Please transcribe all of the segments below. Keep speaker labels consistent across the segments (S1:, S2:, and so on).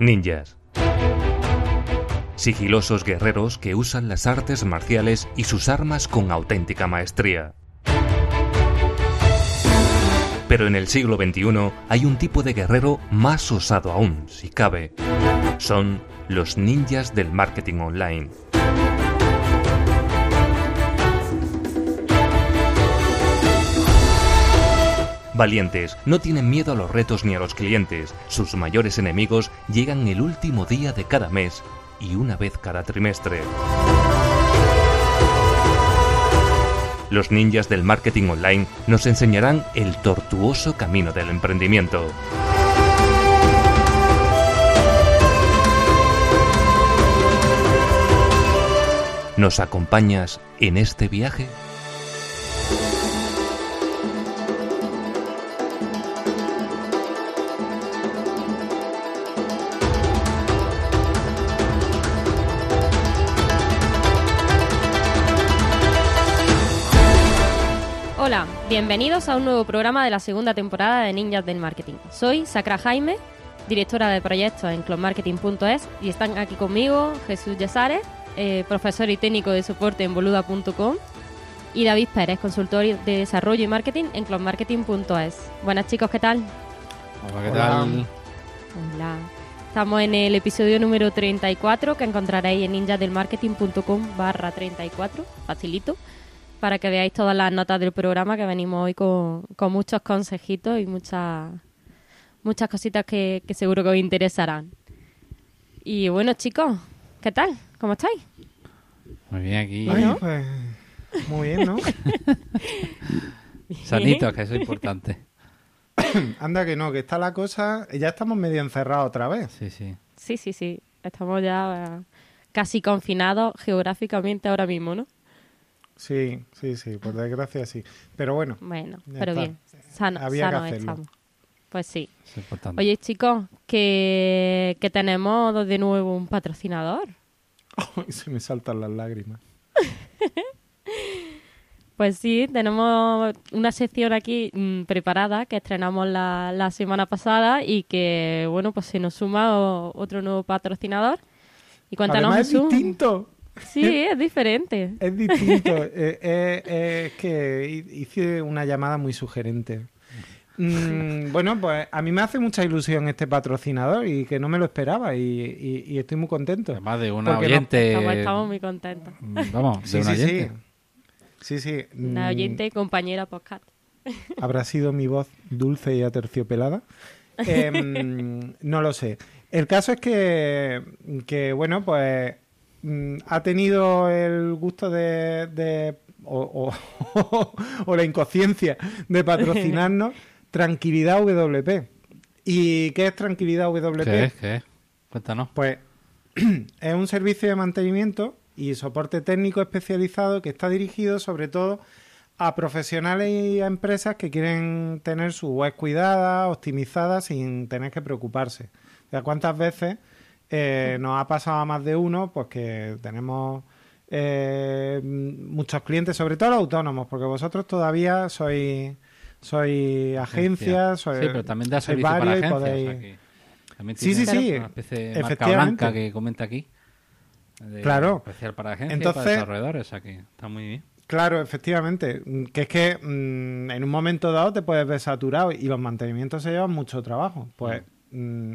S1: Ninjas. Sigilosos guerreros que usan las artes marciales y sus armas con auténtica maestría. Pero en el siglo XXI hay un tipo de guerrero más osado aún, si cabe. Son los ninjas del marketing online. Valientes, no tienen miedo a los retos ni a los clientes. Sus mayores enemigos llegan el último día de cada mes y una vez cada trimestre. Los ninjas del marketing online nos enseñarán el tortuoso camino del emprendimiento. ¿Nos acompañas en este viaje?
S2: Bienvenidos a un nuevo programa de la segunda temporada de Ninjas del Marketing. Soy Sacra Jaime, directora de proyectos en clonmarketing.es y están aquí conmigo Jesús Yasares, eh, profesor y técnico de soporte en boluda.com y David Pérez, consultor de desarrollo y marketing en clonmarketing.es. Buenas chicos, ¿qué tal?
S3: Hola, ¿qué tal?
S2: Hola. Estamos en el episodio número 34 que encontraréis en ninjasdelmarketing.com barra 34, facilito, para que veáis todas las notas del programa que venimos hoy con, con muchos consejitos y muchas muchas cositas que, que seguro que os interesarán. Y bueno chicos, ¿qué tal? ¿Cómo estáis?
S3: Muy bien aquí.
S4: Ay,
S2: ¿no?
S4: pues, muy bien, ¿no?
S3: Sanitos, que eso es importante.
S4: Anda que no, que está la cosa. Ya estamos medio encerrados otra vez.
S3: Sí, sí.
S2: Sí, sí, sí. Estamos ya eh, casi confinados geográficamente ahora mismo, ¿no?
S4: Sí, sí, sí, por desgracia sí. Pero bueno,
S2: Bueno, pero
S4: está.
S2: bien. Sano,
S4: Había que hacerlo.
S2: estamos. Pues sí.
S3: Es importante.
S2: Oye, chicos, que, que tenemos de nuevo un patrocinador.
S4: se me saltan las lágrimas.
S2: Pues sí, tenemos una sección aquí mm, preparada que estrenamos la, la semana pasada y que, bueno, pues se nos suma o- otro nuevo patrocinador. Y cuéntanos,
S4: Además es
S2: Jesús.
S4: distinto.
S2: Sí, es diferente.
S4: Es distinto. Eh, eh, eh, es que hi- hice una llamada muy sugerente. Mm, bueno, pues a mí me hace mucha ilusión este patrocinador y que no me lo esperaba y, y- y estoy muy contento.
S3: Además de una
S4: no-
S3: oyente.
S2: Estamos, estamos muy contentos.
S3: mm, Vamos, de
S4: Sí,
S3: una
S4: sí,
S3: oyente.
S4: sí. Sí, sí.
S2: Una
S4: Mm,
S2: oyente y compañera podcast.
S4: ¿Habrá sido mi voz dulce y aterciopelada? Em, no lo sé. El caso es que, que bueno, pues ha tenido el gusto de... de- o, o- o la inconsciencia de patrocinarnos Tranquilidad WP. ¿Y qué es Tranquilidad WP?
S3: ¿Qué es? ¿Qué es? Cuéntanos.
S4: Pues es un servicio de mantenimiento y soporte técnico especializado que está dirigido sobre todo a profesionales y a empresas que quieren tener su web cuidada, optimizada, sin tener que preocuparse. O sea, ¿cuántas veces eh, nos ha pasado a más de uno? Pues que tenemos eh, muchos clientes, sobre todo los autónomos, porque vosotros todavía sois, sois agencias, sois,
S3: Sí, pero también da servicio para agencias.
S4: podéis-
S3: o sea que también
S4: Sí, sí, sí.
S3: Una especie de marca blanca que comenta aquí. de-
S4: Claro.
S3: Especial para agencias y
S4: Entonces-
S3: para desarrolladores. O sea que está muy bien.
S4: Claro, efectivamente. Mm, Que es que mm, en un momento dado te puedes ver saturado y los mantenimientos se llevan mucho trabajo. Pues mm,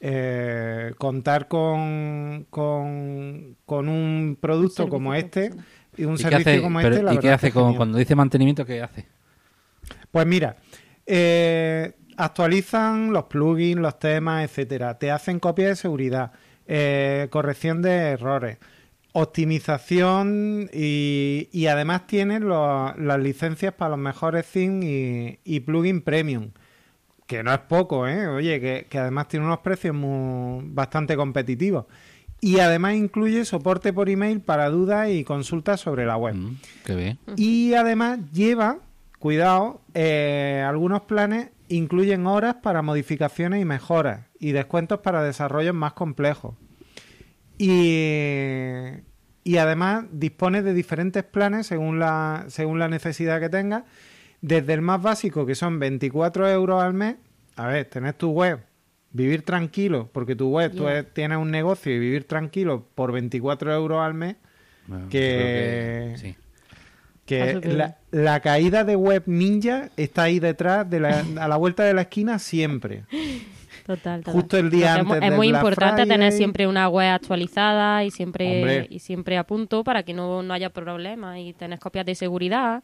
S4: eh, contar con, con, con un producto como este y un
S3: ¿Y qué
S4: servicio
S3: hace,
S4: como
S3: pero-
S4: este, la
S3: ¿y qué hace
S4: es que
S3: con,
S4: genial.
S3: cuando dice mantenimiento? ¿Qué hace?
S4: Pues mira, eh, actualizan los plugins, los temas, etcétera. Te hacen copia de seguridad, eh, corrección de errores, optimización y, y además tienen los- las licencias para los mejores themes y, y plugin premium. Que no es poco, ¿eh? Oye, que, que además tiene unos precios muy, bastante competitivos. Y además incluye soporte por email para dudas y consultas sobre la web.
S3: Mm, qué bien.
S4: Y además lleva, cuidado, eh, algunos planes incluyen horas para modificaciones y mejoras y descuentos para desarrollos más complejos. Y, y además dispone de diferentes planes según la, según la necesidad que tengas. Desde el más básico, que son 24 euros al mes. A ver, tenés tu web, vivir tranquilo, porque tu web, tú
S2: Ya.
S4: es- tienes un negocio y vivir tranquilo por 24 euros al mes,
S3: Bueno,
S4: Que-
S3: sí.
S4: que la, la caída de web ninja está ahí detrás, de la, a la vuelta de la esquina siempre.
S2: Total, total.
S4: Justo el día
S2: es
S4: antes
S2: es,
S4: del
S2: muy
S4: Black
S2: importante tener siempre una web actualizada y siempre
S4: Hombre.
S2: y siempre a punto para que no, no haya problemas y tener copias de seguridad.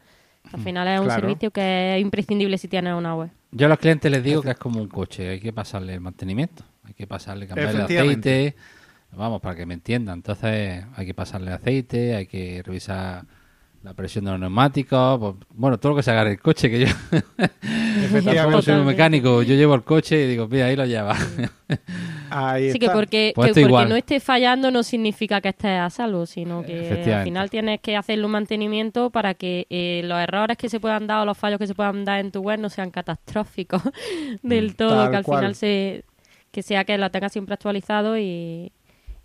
S2: Al final es un servicio que es imprescindible si tienes una web.
S3: Yo a los clientes les digo que es como un coche, hay que pasarle el mantenimiento, hay que pasarle, cambiarle el aceite, vamos, para que me entiendan. Entonces hay que pasarle aceite, hay que revisar la presión de los neumáticos, pues, bueno, todo lo que se agarre el coche, que yo tampoco soy un mecánico, yo llevo el coche y digo, mira, ahí lo lleva.
S4: Ahí
S2: Así que
S4: está.
S2: porque,
S3: Pues
S2: que porque
S3: igual.
S2: no esté fallando no significa que estés a salvo, sino que al final tienes que hacerle un mantenimiento para que eh, los errores que se puedan dar o los fallos que se puedan dar en tu web no sean catastróficos del todo,
S4: Mm, Tal
S2: que al
S4: cual.
S2: final se que sea que lo tengas siempre actualizado y,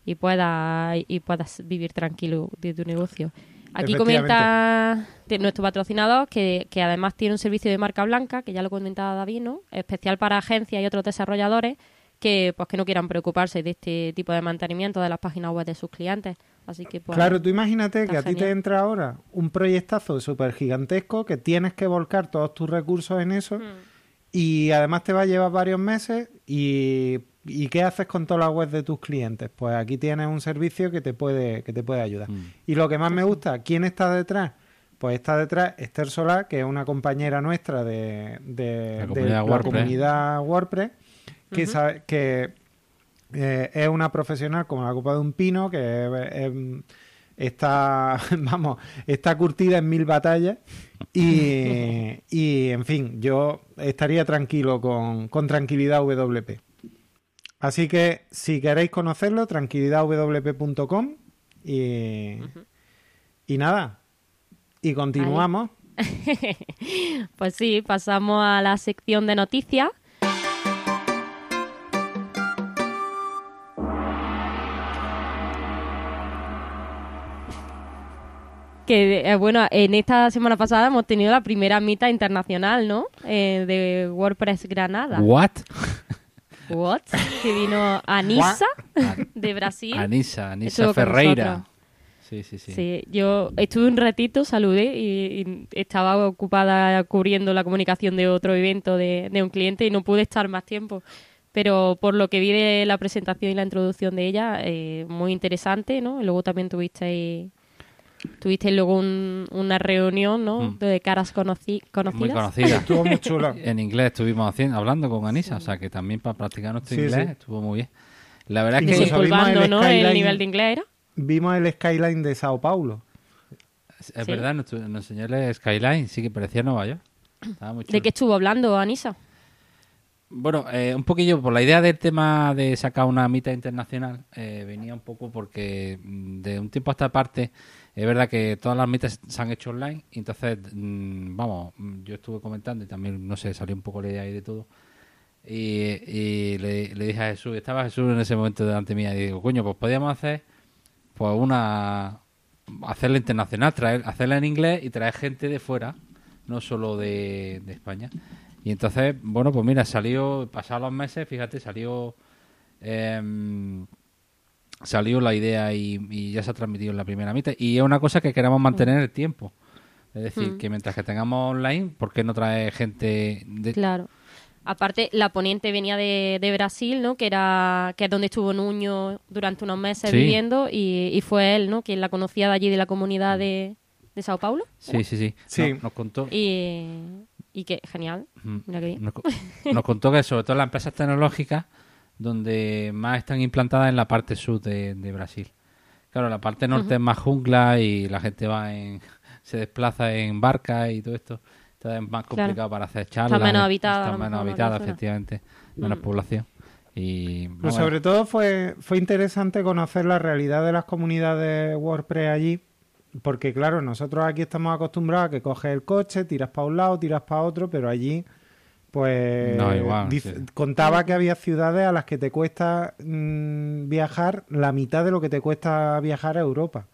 S2: y puedas y puedas vivir tranquilo de tu negocio. Aquí comenta de nuestro patrocinador que, que además tiene un servicio de marca blanca, que ya lo comentaba David, ¿no? especial para agencias y otros desarrolladores que pues que no quieran preocuparse de este tipo de mantenimiento de las páginas web de sus clientes. Así que pues
S4: Claro, tú imagínate que a ti te entra ahora un proyectazo súper gigantesco que tienes que volcar todos tus recursos en eso
S2: Mm.
S4: y además te va a llevar varios meses y, y ¿qué haces con todas las webs de tus clientes? Pues aquí tienes un servicio que te puede, que te puede ayudar.
S3: Mm.
S4: Y lo que más me gusta, ¿quién está detrás? Pues está detrás Esther Solá, que es una compañera nuestra de, de-
S3: La
S4: de la comunidad WordPress, que,
S2: Ujú.
S4: sabe- que eh, es una profesional como la copa de un pino, que es- es- está, vamos, está curtida en mil batallas y, y, en fin, yo estaría tranquilo con, con Tranquilidad WP. Así que si queréis conocerlo, tranquilidadwp.com y, y nada, y continuamos.
S2: Pues sí, pasamos a la sección de noticias. Que, eh, bueno, en esta semana pasada hemos tenido la primera mitad internacional, ¿no? Eh, de WordPress Granada.
S3: What?
S2: What? Que vino Anisa, de Brasil.
S3: Anisa, Anisa Ferreira. Sí, sí, sí.
S2: Sí, yo estuve un ratito, saludé y, y estaba ocupada cubriendo la comunicación de otro evento de, de un cliente y no pude estar más tiempo. Pero por lo que vi de la presentación y la introducción de ella, eh, muy interesante, ¿no? Luego también tuvisteis, tuvisteis luego un- una reunión, ¿no?
S3: Mm.
S2: De caras conoci- conocidas.
S3: Muy conocida.
S4: Estuvo muy chulo.
S3: En inglés estuvimos haciendo, hablando con Anisa, o sea que también para practicar nuestro
S4: Sí,
S3: inglés
S4: sí.
S3: estuvo muy bien. La verdad es que
S2: Desempolvando,
S4: el
S2: ¿no? El
S4: skyline.
S2: nivel de inglés era.
S4: Vimos el skyline de Sao Paulo.
S3: es
S2: Sí.
S3: verdad, nos, nos enseñó el Skyline, sí que parecía Nueva York. Estaba muy
S2: ¿De qué estuvo hablando Anisa?
S3: Bueno, eh, un poquillo por la idea del tema de sacar una mitad internacional, eh, venía un poco porque mm, de un tiempo a esta parte es verdad que todas las mitas se han hecho online y entonces, mm, vamos, yo estuve comentando y también, no sé, salió un poco la idea ahí de todo. Y, le, dije a Jesús, estaba Jesús en ese momento delante mía y digo, coño, pues podíamos hacer pues una hacerla internacional, traer, hacerla en inglés y traer gente de fuera, no solo de, de España. Y entonces, bueno, pues mira, salió, pasados los meses, fíjate, salió em, salió la idea y, y ya se ha transmitido en la primera mitad. Y es una cosa que queremos mantener el tiempo. Es decir,
S2: Mm.
S3: que mientras que tengamos online, ¿por qué no trae gente de...
S2: Claro. Aparte, la ponente venía de, de Brasil, ¿no? Que era que es donde estuvo Nuño durante unos meses
S3: Sí.
S2: viviendo y, y fue él, ¿no? Quien la conocía de allí de la comunidad de, de Sao Paulo.
S3: Sí, sí, sí.
S4: Sí.
S3: No- nos contó...
S2: Y, y que genial.
S3: Mm.
S2: Mira qué bien.
S3: Nos, co- nos contó que sobre todo las empresas tecnológicas donde más están implantadas en la parte sur de, de Brasil. Claro, la parte norte es más jungla y la gente va en se desplaza en barca y todo esto. Entonces es más
S2: Claro.
S3: complicado para hacer charlas.
S2: menos
S3: eh,
S2: habitada, a
S3: Está menos habitada, efectivamente. Menos
S2: Mm.
S3: población. Y
S4: Pero sobre todo fue, fue interesante conocer la realidad de las comunidades WordPress allí, porque claro, nosotros aquí estamos acostumbrados a que coges el coche, tiras para un lado, tiras para otro, pero allí, pues,
S3: No, igual,
S4: dice-
S3: sí.
S4: contaba que había ciudades a las que te cuesta mm, viajar la mitad de lo que te cuesta viajar a Europa.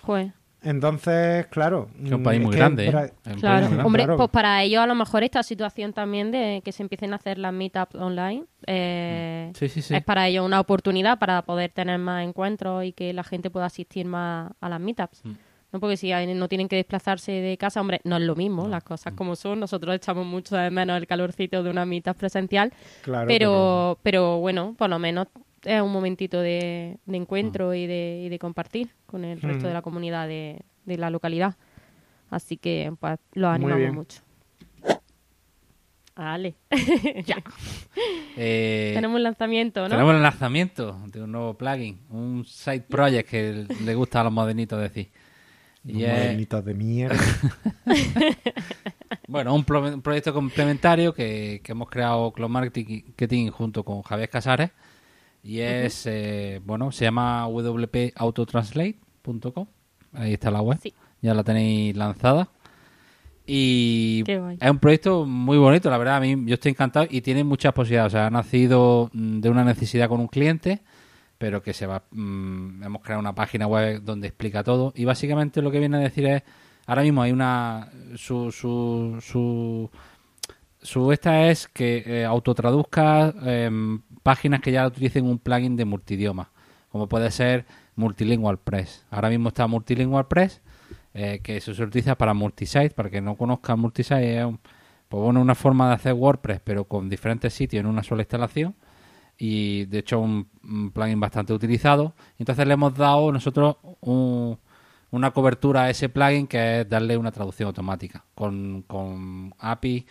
S2: Joder.
S4: Entonces, claro.
S3: Es un país
S4: mm,
S3: muy grande, ¿eh?
S4: para-
S3: país
S2: Claro,
S3: muy grande.
S2: hombre,
S4: Claro.
S2: pues para ellos a lo mejor esta situación también de que se empiecen a hacer las meetups online eh,
S3: Sí, sí, sí.
S2: es para ellos una oportunidad para poder tener más encuentros y que la gente pueda asistir más a las meetups.
S3: Mm.
S2: ¿No? Porque si hay- no tienen que desplazarse de casa, hombre, no es lo mismo, las cosas
S3: Mm.
S2: como son. Nosotros echamos mucho de menos el calorcito de una meetup presencial,
S4: Claro,
S2: pero, pero bueno, por lo menos es un momentito de, de encuentro
S3: Mm.
S2: y, de, y de compartir con el resto
S4: Ujú.
S2: de la comunidad de, de la localidad. Así que pues lo
S4: Muy
S2: animamos
S4: bien.
S2: mucho. Vale. ya.
S3: Eh,
S2: Tenemos un lanzamiento, ¿no?
S3: Tenemos el lanzamiento de un nuevo plugin, un side project que le gusta a los modernitos decir. Y es,
S4: Modernitos de mierda.
S3: bueno, un, pro- un proyecto complementario que, que hemos creado Cloud Marketing junto con Javier Casares. Y es, eh, bueno, se llama wpautotranslate.com. Ahí está la web.
S2: Sí.
S3: Ya la tenéis lanzada. Y es un proyecto muy bonito, la verdad. A mí yo estoy encantado y tiene muchas posibilidades. O sea, ha nacido mm, de una necesidad con un cliente, pero que se va. mm, hemos creado una página web donde explica todo. Y básicamente lo que viene a decir es: ahora mismo hay una. Su. su, su esta es que eh, autotraduzca em, páginas que ya utilicen un plugin de multidioma, como puede ser Multilingual Press. Ahora mismo está Multilingual Press, eh, que se utiliza para multisite, para que no conozcan multisite, es un- pues bueno, una forma de hacer WordPress, pero con diferentes sitios en una sola instalación. Y de hecho, un, un plugin bastante utilizado. Entonces, le hemos dado nosotros un- una cobertura a ese plugin que es darle una traducción automática con, con API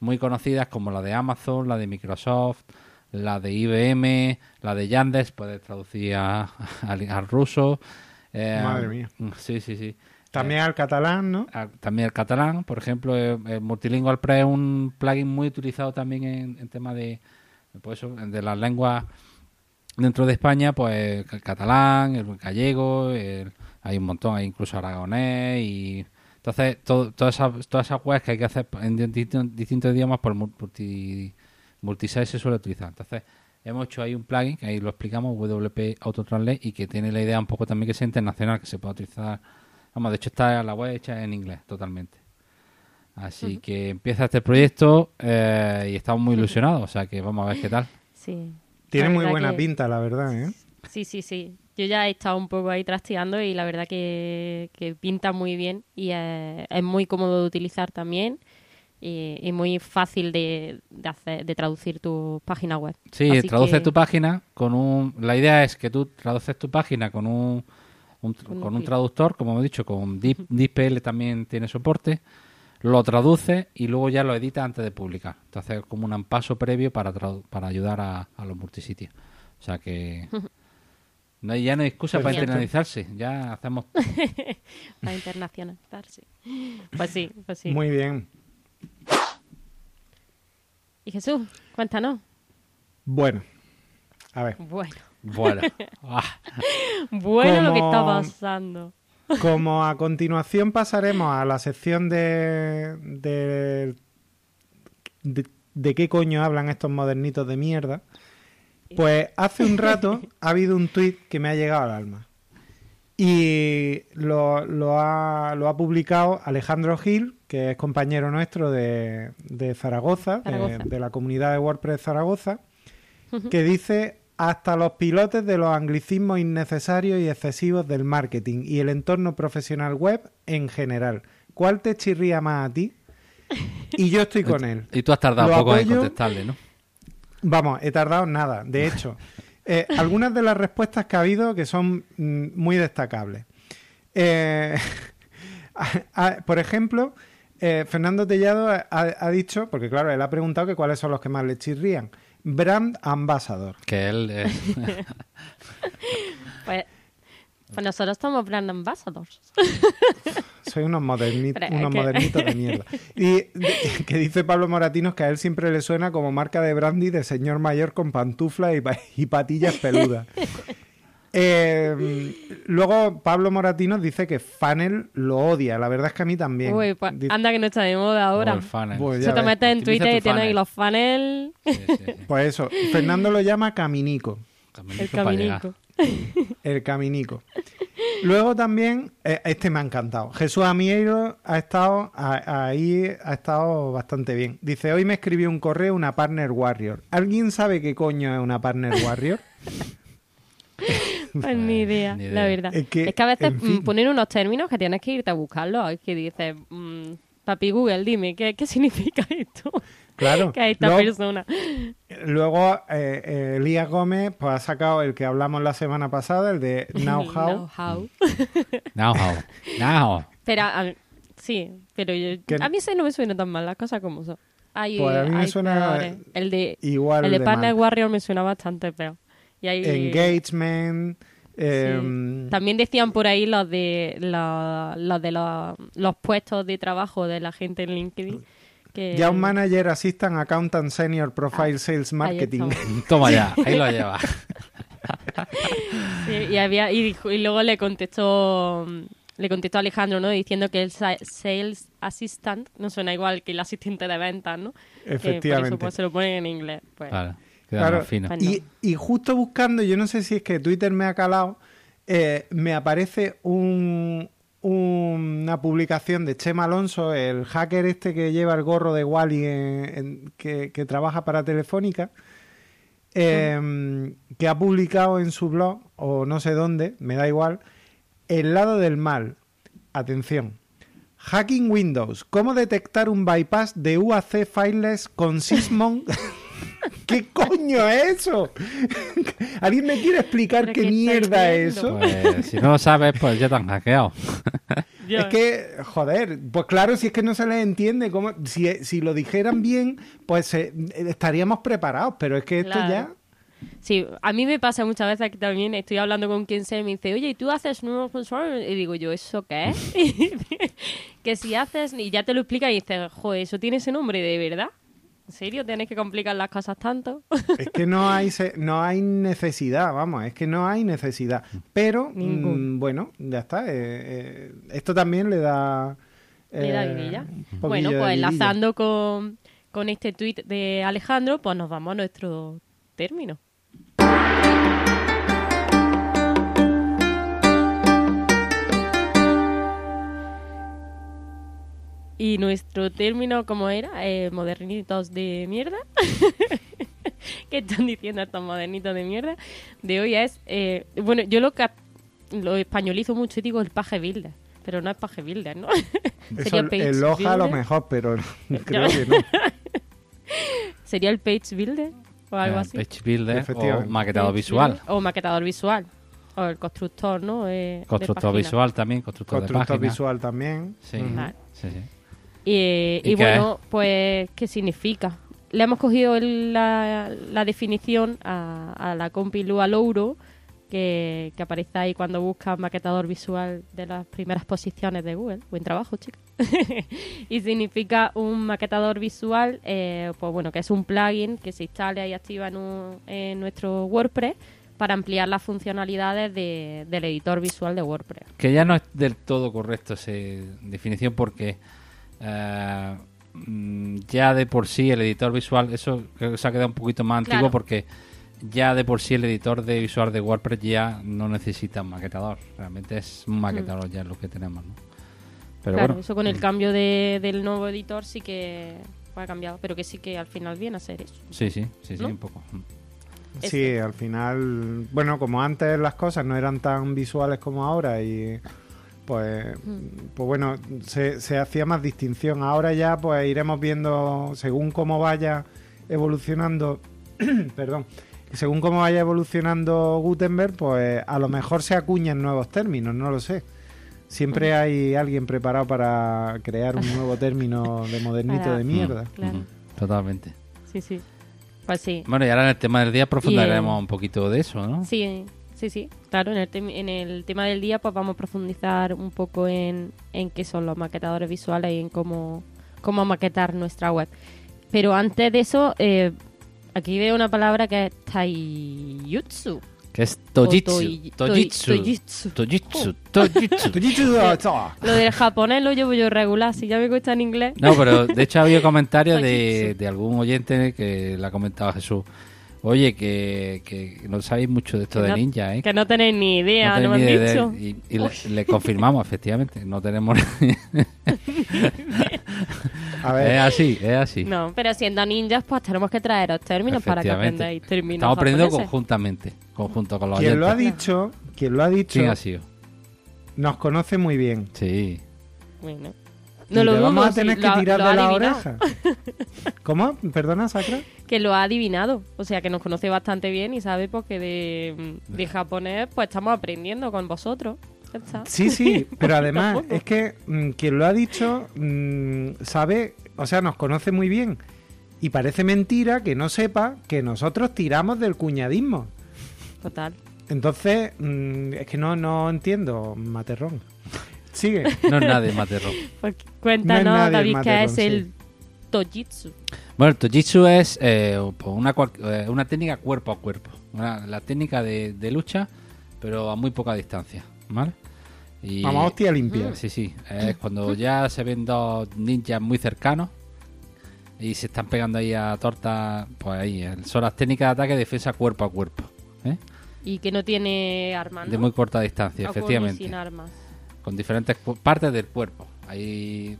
S3: muy conocidas como la de Amazon, la de Microsoft, la de IBM, la de Yandex, puedes traducir a- al, al ruso. eh,
S4: Madre mía.
S3: Sí, sí, sí.
S4: También al catalán, ¿no?
S3: También el catalán, por ejemplo, eh, el Multilingual Press es un plugin muy utilizado también en, en tema de, pues de las lenguas dentro de España, pues el catalán, el gallego, el- hay un montón, hay incluso aragonés y entonces todas esas todas esas webs que hay que hacer en distintos, idiomas por multi, multisite se suele utilizar. Entonces hemos hecho ahí un plugin que ahí lo explicamos, WP Autotranslate y que tiene la idea un poco también que sea internacional, que se pueda utilizar Vamos, de hecho está la web hecha en inglés totalmente. Así que empieza este proyecto eh, y estamos muy ilusionados, o sea que vamos a ver qué tal.
S2: Sí.
S4: Tiene muy buena
S2: que-
S4: pinta, la verdad, ¿eh?
S2: Sí, sí, sí. Yo ya he estado un poco ahí trasteando y la verdad que, que pinta muy bien y eh, es muy cómodo de utilizar también y, y muy fácil de, de hacer, de traducir tu página web.
S3: Sí,
S2: Así
S3: traduces
S2: que-
S3: tu página con un... La idea es que tú traduces tu página con un, un-
S2: Con un
S3: con un
S2: clic.
S3: traductor, como hemos dicho, con Deep- DeepL también tiene soporte, lo traduce y luego ya lo edita antes de publicar. Entonces es como un paso previo para, ayudar a, a los multisitios. O sea que... No hay, ya no hay excusa para
S4: Perfecto.
S3: internalizarse, ya hacemos
S2: Para internacionalizarse. Pues sí, pues sí.
S4: Muy bien.
S2: Y Jesús, cuéntanos.
S4: Bueno, a ver,
S2: Bueno,
S3: Bueno. Ah,
S2: bueno lo que está pasando.
S4: Como a continuación pasaremos a la sección de, de, de, de qué coño hablan estos modernitos de mierda, pues hace un rato ha habido un tuit que me ha llegado al alma. Y lo, lo ha, lo ha publicado Alejandro Gil, que es compañero nuestro de, de Zaragoza, de-
S2: Zaragoza.
S4: de la comunidad de WordPress Zaragoza, que dice hasta los pilotes de los anglicismos innecesarios y excesivos del marketing y el entorno profesional web en general. ¿Cuál te chirría más a ti? Y yo estoy con él.
S3: y tú has tardado
S4: Lo
S3: poco en contestarle, ¿no?
S4: Vamos, he tardado nada. De hecho, eh, algunas de las respuestas que ha habido que son mm, muy destacables. Eh, por ejemplo, eh, Fernando Tellado ha, ha dicho, porque claro, él ha preguntado que cuáles son los que más le chirrían. Brand Ambassador.
S3: Que él es...
S2: Pues, pues nosotros somos brand ambassadors.
S4: Soy unos, moderni-
S2: Pero es
S4: unos
S2: que-
S4: modernitos de mierda. Y de- que dice Pablo Moratinos que a él siempre le suena como marca de brandy de señor mayor con pantuflas y, pa- y patillas peludas. Eh, luego Pablo Moratinos dice que Funnel lo odia. La verdad es que a mí también.
S2: Uy, pues, anda que no está de moda ahora.
S3: o el funnel.
S4: Pues
S2: Se te metes en Twitter y tienes ahí
S3: funnel.
S2: los funnels,
S3: Sí, sí, sí.
S4: Pues eso. Fernando lo llama Caminico.
S2: El caminico.
S4: El Caminico. Luego también, eh, este me ha encantado. Jesús Amiero ha estado a- ahí, ha estado bastante bien. Dice, hoy me escribió un correo una Partner Warrior. ¿Alguien sabe qué coño es una Partner Warrior?
S2: Pues ni idea,
S3: Ni idea.
S2: la verdad.
S4: Es
S2: Es
S4: que,
S2: que, a veces
S4: en fin.
S2: mm, ponen unos términos que tienes que irte a buscarlos. Es que dices, mm, papi Google, dime, ¿qué, qué significa esto?
S4: Claro.
S2: que hay esta
S4: Luego-
S2: persona.
S4: Luego, eh, eh, Elías Gómez pues, ha sacado el que hablamos la semana pasada, el de Now How.
S2: Know how.
S3: Now, how. Now.
S2: Pero, a ver, sí, pero yo-
S4: Que-
S2: a mí ese no me suena tan mal, las cosas como son. Hay,
S4: Pues a mí me suena
S2: peores. El de,
S4: Igual
S2: el de
S4: de
S2: Partner
S4: mal.
S2: Warrior me suena bastante peor. Y hay,
S4: Engagement. eh,
S2: Sí. También decían por ahí los de los, los de los, los puestos de trabajo de la gente en LinkedIn. Que,
S4: Ya un manager, assistant, accountant, senior, profile, sales,
S2: ahí
S4: marketing.
S2: estamos.
S3: Toma ya, ahí lo lleva.
S2: Sí, y, había, y, dijo- y luego le contestó le contestó Alejandro, ¿no? Diciendo que el sa- sales assistant no suena igual que el asistente de ventas, ¿no? Que por
S4: Efectivamente.
S2: eso pues, se lo ponen en inglés. Pues.
S3: Claro, fino.
S2: Pues
S4: Y, y justo buscando, yo no sé si es que Twitter me ha calado, eh, me aparece un- una publicación de Chema Alonso, el hacker este que lleva el gorro de Wally que, que trabaja para Telefónica, eh, que ha publicado en su blog, o no sé dónde, me da igual, El lado del mal. Atención. Hacking Windows. ¿Cómo detectar un bypass de UAC fileless con Sysmon? ¿Qué coño es eso? ¿Alguien me quiere explicar
S2: ¿Pero
S4: qué
S2: qué
S4: mierda es eso?
S3: Pues, si no lo sabes, pues ya te han hackeado.
S2: Yo-
S4: Es que, joder, pues claro, si es que no se les entiende, cómo, si, si lo dijeran bien, pues eh, estaríamos preparados, pero es que esto
S2: Claro.
S4: ya...
S2: Sí, a mí me pasa muchas veces que también estoy hablando con quien sea y me dice, oye, ¿y tú haces nuevos funcionarios? Y digo yo, ¿eso qué es? Que si haces, y ya te lo explica y dices, joder, ¿eso tiene ese nombre de verdad? ¿En serio? ¿Tienes que complicar las cosas tanto?
S4: Es que no hay, se- no hay necesidad, vamos, es que no hay necesidad. Pero, mm, bueno, ya está. eh, eh, esto también le da...
S2: Le da
S4: eh,
S2: vidilla. Bueno, pues
S4: vidilla.
S2: enlazando con, con este tuit de Alejandro, pues nos vamos a nuestro término. Y nuestro término, ¿cómo era? Eh, modernitos de mierda. ¿Qué están diciendo estos modernitos de mierda? De hoy es... eh, bueno, yo lo lo españolizo mucho y digo el paje builder. Pero no es paje builder, ¿no?
S4: Eso, el Loja a lo mejor, pero creo que no.
S2: ¿Sería el page builder o algo
S3: Eh,
S2: así?
S3: Page Builder o maquetador
S2: Page
S3: visual.
S2: builder O maquetador visual. O el constructor, ¿no? Eh, de
S3: Constructor visual también, constructor, de
S4: Constructor
S3: página.
S4: visual también.
S3: Sí,
S4: Ujú.
S2: Vale.
S3: sí, sí.
S2: Y,
S3: ¿Y
S2: bueno, pues, ¿qué significa? Le hemos cogido el- la, la definición a, a la compi Lua Louro, que, que aparece ahí cuando buscas maquetador visual de las primeras posiciones de Google. Buen trabajo, chicas. y significa un maquetador visual, eh, pues bueno, que es un plugin que se instala y activa en, un- en nuestro WordPress para ampliar las funcionalidades de- del editor visual de WordPress.
S3: Que ya no es del todo correcto esa definición porque eh, mm, ya de por sí el editor visual, eso creo que se ha quedado un poquito más antiguo porque ya de por sí el editor de visual de WordPress ya no necesita un maquetador. Realmente es un maquetador ya lo que tenemos, ¿no? Pero
S2: claro,
S3: bueno,
S2: eso con el cambio de- del nuevo editor sí que ha cambiado, pero que sí que al final viene a ser eso.
S3: sí, sí, sí, sí,
S2: ¿no?
S3: un poco.
S4: Sí, al final, bueno, como antes las cosas no eran tan visuales como ahora y pues, pues bueno, se, se hacía más distinción. Ahora ya pues iremos viendo según cómo vaya evolucionando, perdón, según cómo vaya evolucionando Gutenberg, pues a lo mejor se acuñan nuevos términos, no lo sé. Siempre hay alguien preparado para crear un nuevo término de modernito
S2: Para-
S4: de mierda.
S2: Claro,
S3: Totalmente.
S2: sí, sí. Pues sí.
S3: Bueno, y ahora en el tema del día
S2: Y, eh,
S3: un poquito de eso, ¿no?
S2: Sí, sí, sí. Claro, en el, en el tema del día pues vamos a profundizar un poco en, en qué son los maquetadores visuales y en cómo, cómo maquetar nuestra web. Pero antes de eso, eh, aquí veo una palabra que es taiyutsu.
S3: Que es Tojitsu.
S2: toi-
S3: Tojitsu.
S2: toi- tojitsu.
S3: Tojitsu. Tojitsu.
S2: Lo del japonés lo llevo yo regular, si ya me cuesta en inglés.
S3: No, pero de hecho ha habido comentarios de,
S2: Tojitsu.
S3: de algún oyente que le ha comentado a Jesús. Oye, que, que no sabéis mucho de esto
S2: Que
S3: de
S2: no-
S3: ninja, ¿eh?
S2: Que no tenéis ni idea,
S3: No
S2: no, me
S3: ni
S2: han
S3: idea
S2: dicho.
S3: de- y, y le, le confirmamos, efectivamente. No tenemos.
S4: A ver,
S3: es así, es así.
S2: No, pero siendo ninjas, pues tenemos que traeros términos para que aprendáis términos
S3: Estamos aprendiendo
S2: japoneses.
S3: conjuntamente, conjunto con los
S4: quien lo ha dicho, quien lo ha dicho,
S3: ¿Quién ha sido?
S4: nos conoce muy bien.
S3: Sí.
S2: Bueno. No lo
S4: vamos
S2: dudo,
S4: a tener
S2: sí,
S4: que
S2: lo
S4: tirar
S2: lo
S4: de la oreja. ¿Cómo? ¿Perdona, Sacra?
S2: Que lo ha adivinado. O sea, que nos conoce bastante bien y sabe porque de, de japonés pues estamos aprendiendo con vosotros.
S4: Sí, sí, pero además es que mm, quien lo ha dicho mm, sabe, o sea, nos conoce muy bien. Y parece mentira que no sepa que nosotros tiramos del cuñadismo.
S2: Total.
S4: Entonces, mm, es que no, no entiendo, Materrón. Sigue.
S3: No es nada de Materro.
S2: Pues cuéntanos,
S4: No
S2: David, qué es el Tojitsu.
S3: Bueno, el Tojitsu es eh, una, eh, una técnica cuerpo a cuerpo. Una- la técnica de, de lucha, pero a muy poca distancia. ¿Vale? Y,
S4: Vamos, hostia limpia.
S3: Sí, sí. Es cuando ya se ven dos ninjas muy cercanos y se están pegando ahí a torta. Pues ahí. eh, Son las técnicas de ataque y defensa cuerpo a cuerpo. ¿eh?
S2: Y que no tiene armas, ¿no?
S3: De muy corta distancia,
S2: O con y
S3: efectivamente.
S2: sin armas.
S3: Con diferentes partes del cuerpo. Ahí,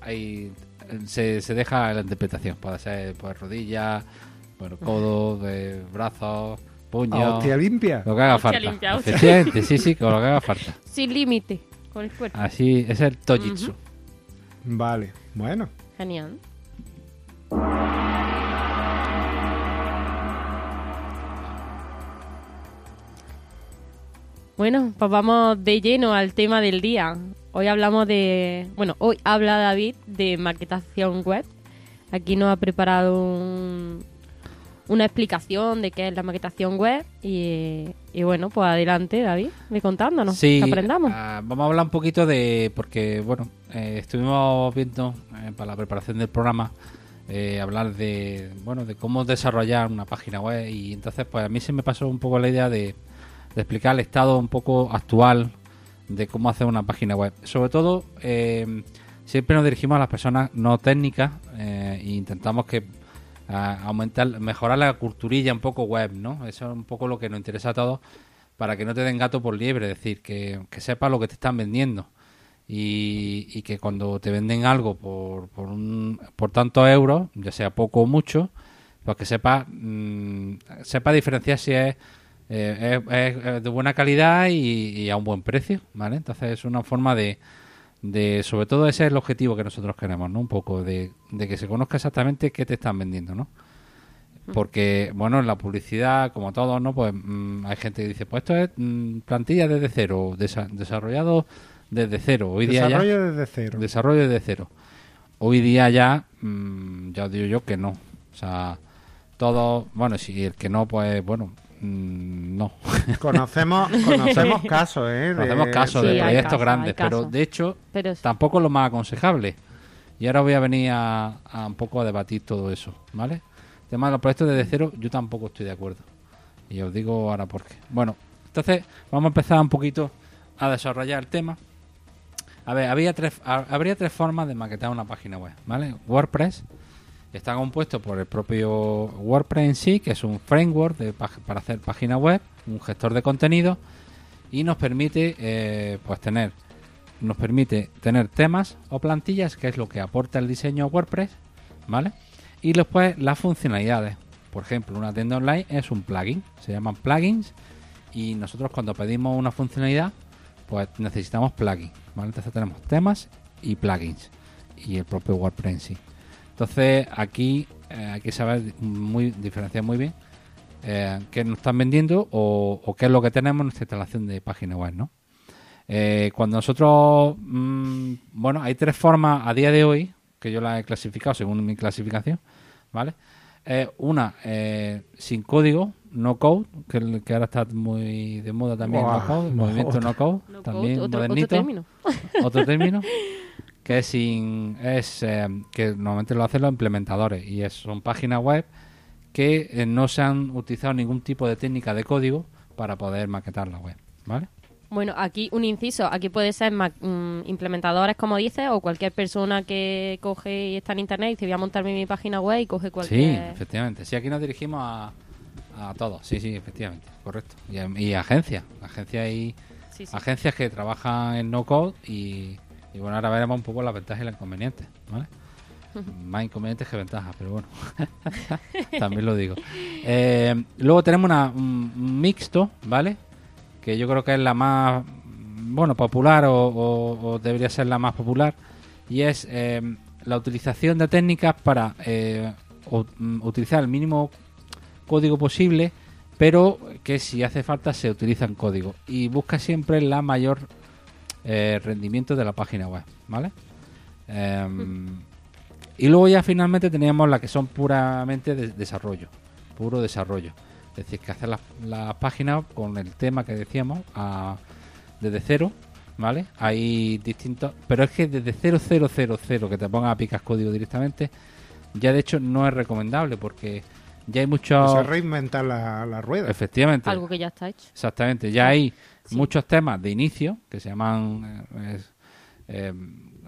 S3: ahí eh, se, se deja la interpretación. Puede ser pues, rodillas, bueno, codos, eh, brazos, puños.
S4: hostia limpia.
S3: Lo que haga
S2: Hostia
S3: falta.
S2: limpia.
S3: Efectivamente, sí, sí, con lo que haga falta.
S2: Sin límite. Con el cuerpo.
S3: Así es el Tojitsu.
S4: Vale, bueno.
S2: Genial. Bueno, pues vamos de lleno al tema del día. Hoy hablamos de... Bueno, hoy habla David de maquetación web. Aquí nos ha preparado un- una explicación de qué es la maquetación web. Y, y bueno, pues adelante, David, ve contándonos.
S3: Sí,
S2: que aprendamos.
S3: ah, vamos a hablar un poquito de. Porque, bueno, eh, estuvimos viendo eh, para la preparación del programa eh, hablar de. Bueno, de cómo desarrollar una página web. Y entonces, pues a mí se me pasó un poco la idea de, de explicar el estado un poco actual de cómo hacer una página web. Sobre todo, eh, siempre nos dirigimos a las personas no técnicas eh, e intentamos que a aumentar, mejorar la culturilla un poco web, ¿no? Eso es un poco lo que nos interesa a todos para que no te den gato por liebre, es decir, que, que sepas lo que te están vendiendo y, que cuando te venden algo por, por, un, por tantos euros, ya sea poco o mucho, pues que sepa, mm, sepa diferenciar si es, eh, es- es- es de buena calidad y, y a un buen precio, ¿vale? Entonces es una forma de, de, sobre todo ese es el objetivo que nosotros queremos, ¿no? Un poco de, de que se conozca exactamente qué te están vendiendo, ¿no? Porque, bueno, en la publicidad, como todos, ¿no? Pues mm, hay gente que dice, pues esto es mm, plantilla desde cero, desa- desarrollado desde cero. Hoy día ya,
S4: Desarrollo desde cero.
S3: desarrollo desde cero. Hoy día ya, mm, ya os digo yo que no. O sea, todo, bueno, si el que no, pues bueno, mm, no.
S4: Conocemos, conocemos casos, ¿eh? De-
S3: Hacemos caso
S2: Sí,
S3: de proyectos
S2: casos,
S3: grandes, pero
S2: casos.
S3: de hecho
S2: Pero
S3: tampoco es lo más aconsejable. Y ahora voy a venir a, a un poco a debatir todo eso, ¿vale? El tema de los proyectos desde cero, yo tampoco estoy de acuerdo. Y os digo ahora por qué. Bueno, entonces vamos a empezar un poquito a desarrollar el tema. A ver, había tres, ha- habría tres formas de maquetar una página web, ¿vale? WordPress está compuesto por el propio WordPress en sí, que es un framework para hacer página web, un gestor de contenido y nos permite eh, pues tener nos permite tener temas o plantillas, que es lo que aporta el diseño WordPress, ¿vale? Y después las funcionalidades. Por ejemplo, una tienda online es un plugin, se llaman plugins y nosotros cuando pedimos una funcionalidad, pues necesitamos plugins. Entonces tenemos temas y plugins y el propio WordPress en sí. Entonces aquí eh, hay que saber muy diferenciar muy bien eh, qué nos están vendiendo o, o qué es lo que tenemos en nuestra instalación de página web, ¿no? Eh, cuando nosotros, mm, bueno, hay tres formas a día de hoy que yo las he clasificado según mi clasificación, ¿vale? Eh, una eh, sin código, no code, que, ahora está muy de moda también,
S4: Buah,
S3: no code, el
S4: no.
S3: movimiento no code,
S2: No,
S3: también
S2: otro
S3: modernito
S2: término.
S3: otro término que es sin es eh, que normalmente lo hacen los implementadores y es, son páginas web que eh, no se han utilizado ningún tipo de técnica de código para poder maquetar la web, ¿vale?
S2: Bueno, aquí un inciso. Aquí puede ser ma- mm, implementadores, como dices, o cualquier persona que coge y está en internet y dice voy a montarme mi página web y coge
S3: Sí,
S2: cualquier...
S3: efectivamente. Sí, aquí nos dirigimos a, A todos, sí, sí, efectivamente, correcto. Y, y agencias, agencias y
S2: Sí, sí.
S3: agencias que trabajan en no code y, y bueno, ahora veremos un poco las ventajas y los inconvenientes, ¿vale? Más inconvenientes que ventajas, pero bueno, también lo digo. Eh, luego tenemos una un mixto, ¿vale? Que yo creo que es la más, bueno, popular o, o- o debería ser la más popular y es eh, la utilización de técnicas para eh, mm, utilizar el mínimo código posible, pero que si hace falta se utiliza en código y busca siempre la mayor eh, rendimiento de la página web, ¿vale? Em, y luego ya finalmente teníamos las que son puramente de desarrollo, puro desarrollo. Es decir, que hacer las las páginas con el tema que decíamos a- desde cero, ¿vale? Hay distintos... Pero es que desde 0000 que te pongas a picar código directamente, ya de hecho no es recomendable porque ya hay muchos...
S4: Eso es reinventar la, la rueda.
S3: Efectivamente.
S2: Algo que ya está hecho.
S3: Exactamente, ya hay
S2: Sí.
S3: muchos temas de inicio que se llaman, eh, es- eh,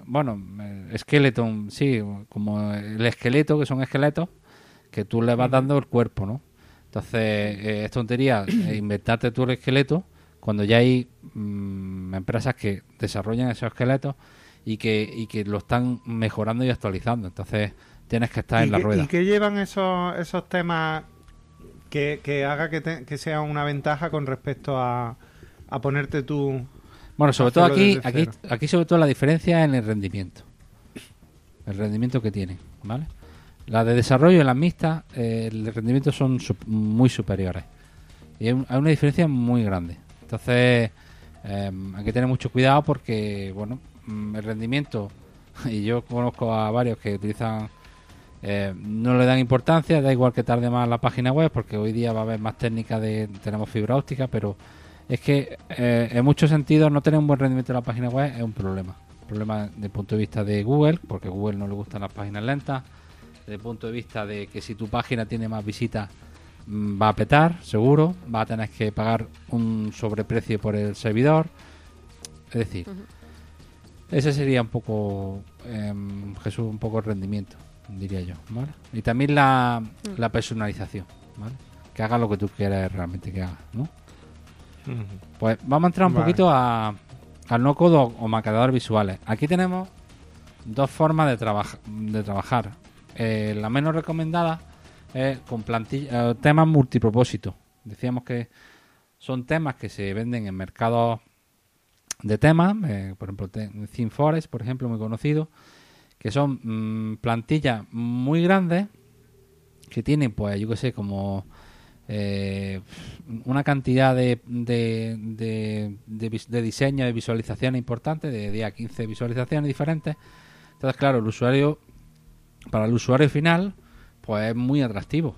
S3: bueno, eh, skeleton, sí, como el esqueleto, que son esqueletos, que tú le vas dando el cuerpo, ¿no? Entonces, eh, es tontería inventarte tú el esqueleto cuando ya hay mm, empresas que desarrollan esos esqueletos y que, y que lo están mejorando y actualizando. Entonces, tienes que estar
S4: ¿Y
S3: en la rueda.
S4: ¿Y qué llevan esos, esos temas que, que haga que, te- que sea una ventaja con respecto a, a ponerte tú...
S3: Bueno, sobre todo aquí, aquí, aquí sobre todo la diferencia en el rendimiento. El rendimiento que tienen, ¿vale? La de desarrollo y las mixtas, eh, el rendimiento son sup- muy superiores. Y hay, un- hay una diferencia muy grande. Entonces, eh, hay que tener mucho cuidado porque, bueno, mm, el rendimiento, y yo conozco a varios que utilizan, eh, no le dan importancia, da igual que tarde más la página web, porque hoy día va a haber más técnicas de, tenemos fibra óptica, pero es que eh, en muchos sentidos no tener un buen rendimiento en la página web es un problema. Problema desde el punto de vista de Google, porque a Google no le gustan las páginas lentas. Desde el punto de vista de que si tu página tiene más visitas, mm, va a petar, seguro. Va a tener que pagar un sobreprecio por el servidor. Es decir, ese sería un poco, em, Jesús, un poco el rendimiento, diría yo. ¿vale? Y también la, la personalización, ¿vale? Que haga lo que tú quieras realmente que haga, ¿no? Pues vamos a entrar un
S4: Vale.
S3: poquito a, al no codo o maquetadores visuales. Aquí tenemos dos formas de, trabaja- de trabajar. Eh, la menos recomendada es con plantilla, eh, temas multipropósito. Decíamos que son temas que se venden en mercados de temas, eh, por ejemplo, te- ThemeForest, por ejemplo, muy conocido, que son mm, plantillas muy grandes que tienen, pues, yo qué sé, como eh, una cantidad de, de, de, de vis- de diseño, de visualizaciones importantes, de 10 a 15 visualizaciones diferentes. Entonces, claro, el usuario, para el usuario final, pues es muy atractivo.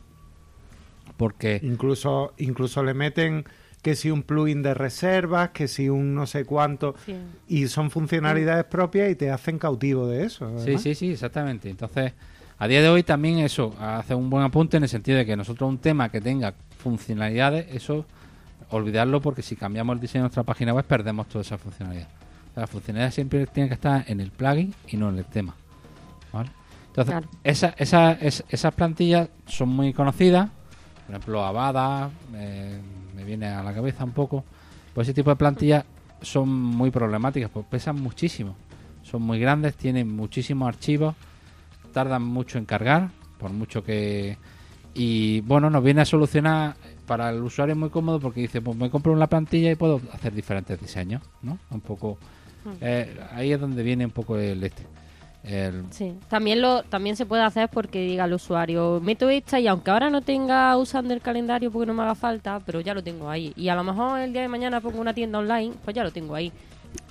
S3: Porque
S4: Incluso, incluso le meten que si un plugin de reservas, que si un no sé cuánto,
S2: Sí.
S4: y son funcionalidades propias y te hacen cautivo de eso.
S3: Sí, sí, sí, exactamente. Entonces, a día de hoy también eso hace un buen apunte en el sentido de que nosotros un tema que tenga funcionalidades, eso olvidarlo porque si cambiamos el diseño de nuestra página web perdemos toda esa funcionalidad. O sea, la funcionalidad siempre tiene que estar en el plugin y no en el tema. ¿Vale? Entonces,
S2: Claro.
S3: esa- esa- es- esas plantillas son muy conocidas. Por ejemplo, Avada, eh, me viene a la cabeza un poco. Pues ese tipo de plantillas son muy problemáticas, pues pesan muchísimo. Son muy grandes, tienen muchísimos archivos, tardan mucho en cargar, por mucho que... Y bueno, nos viene a solucionar, para el usuario es muy cómodo porque dice, pues me compro una plantilla y puedo hacer diferentes diseños, ¿no? Un poco... eh, ahí es donde viene un poco el este. El,
S2: Sí, también lo también se puede hacer porque diga el usuario, meto esta y aunque ahora no tenga usando el calendario porque no me haga falta, pero ya lo tengo ahí. Y a lo mejor el día de mañana pongo una tienda online, pues ya lo tengo ahí.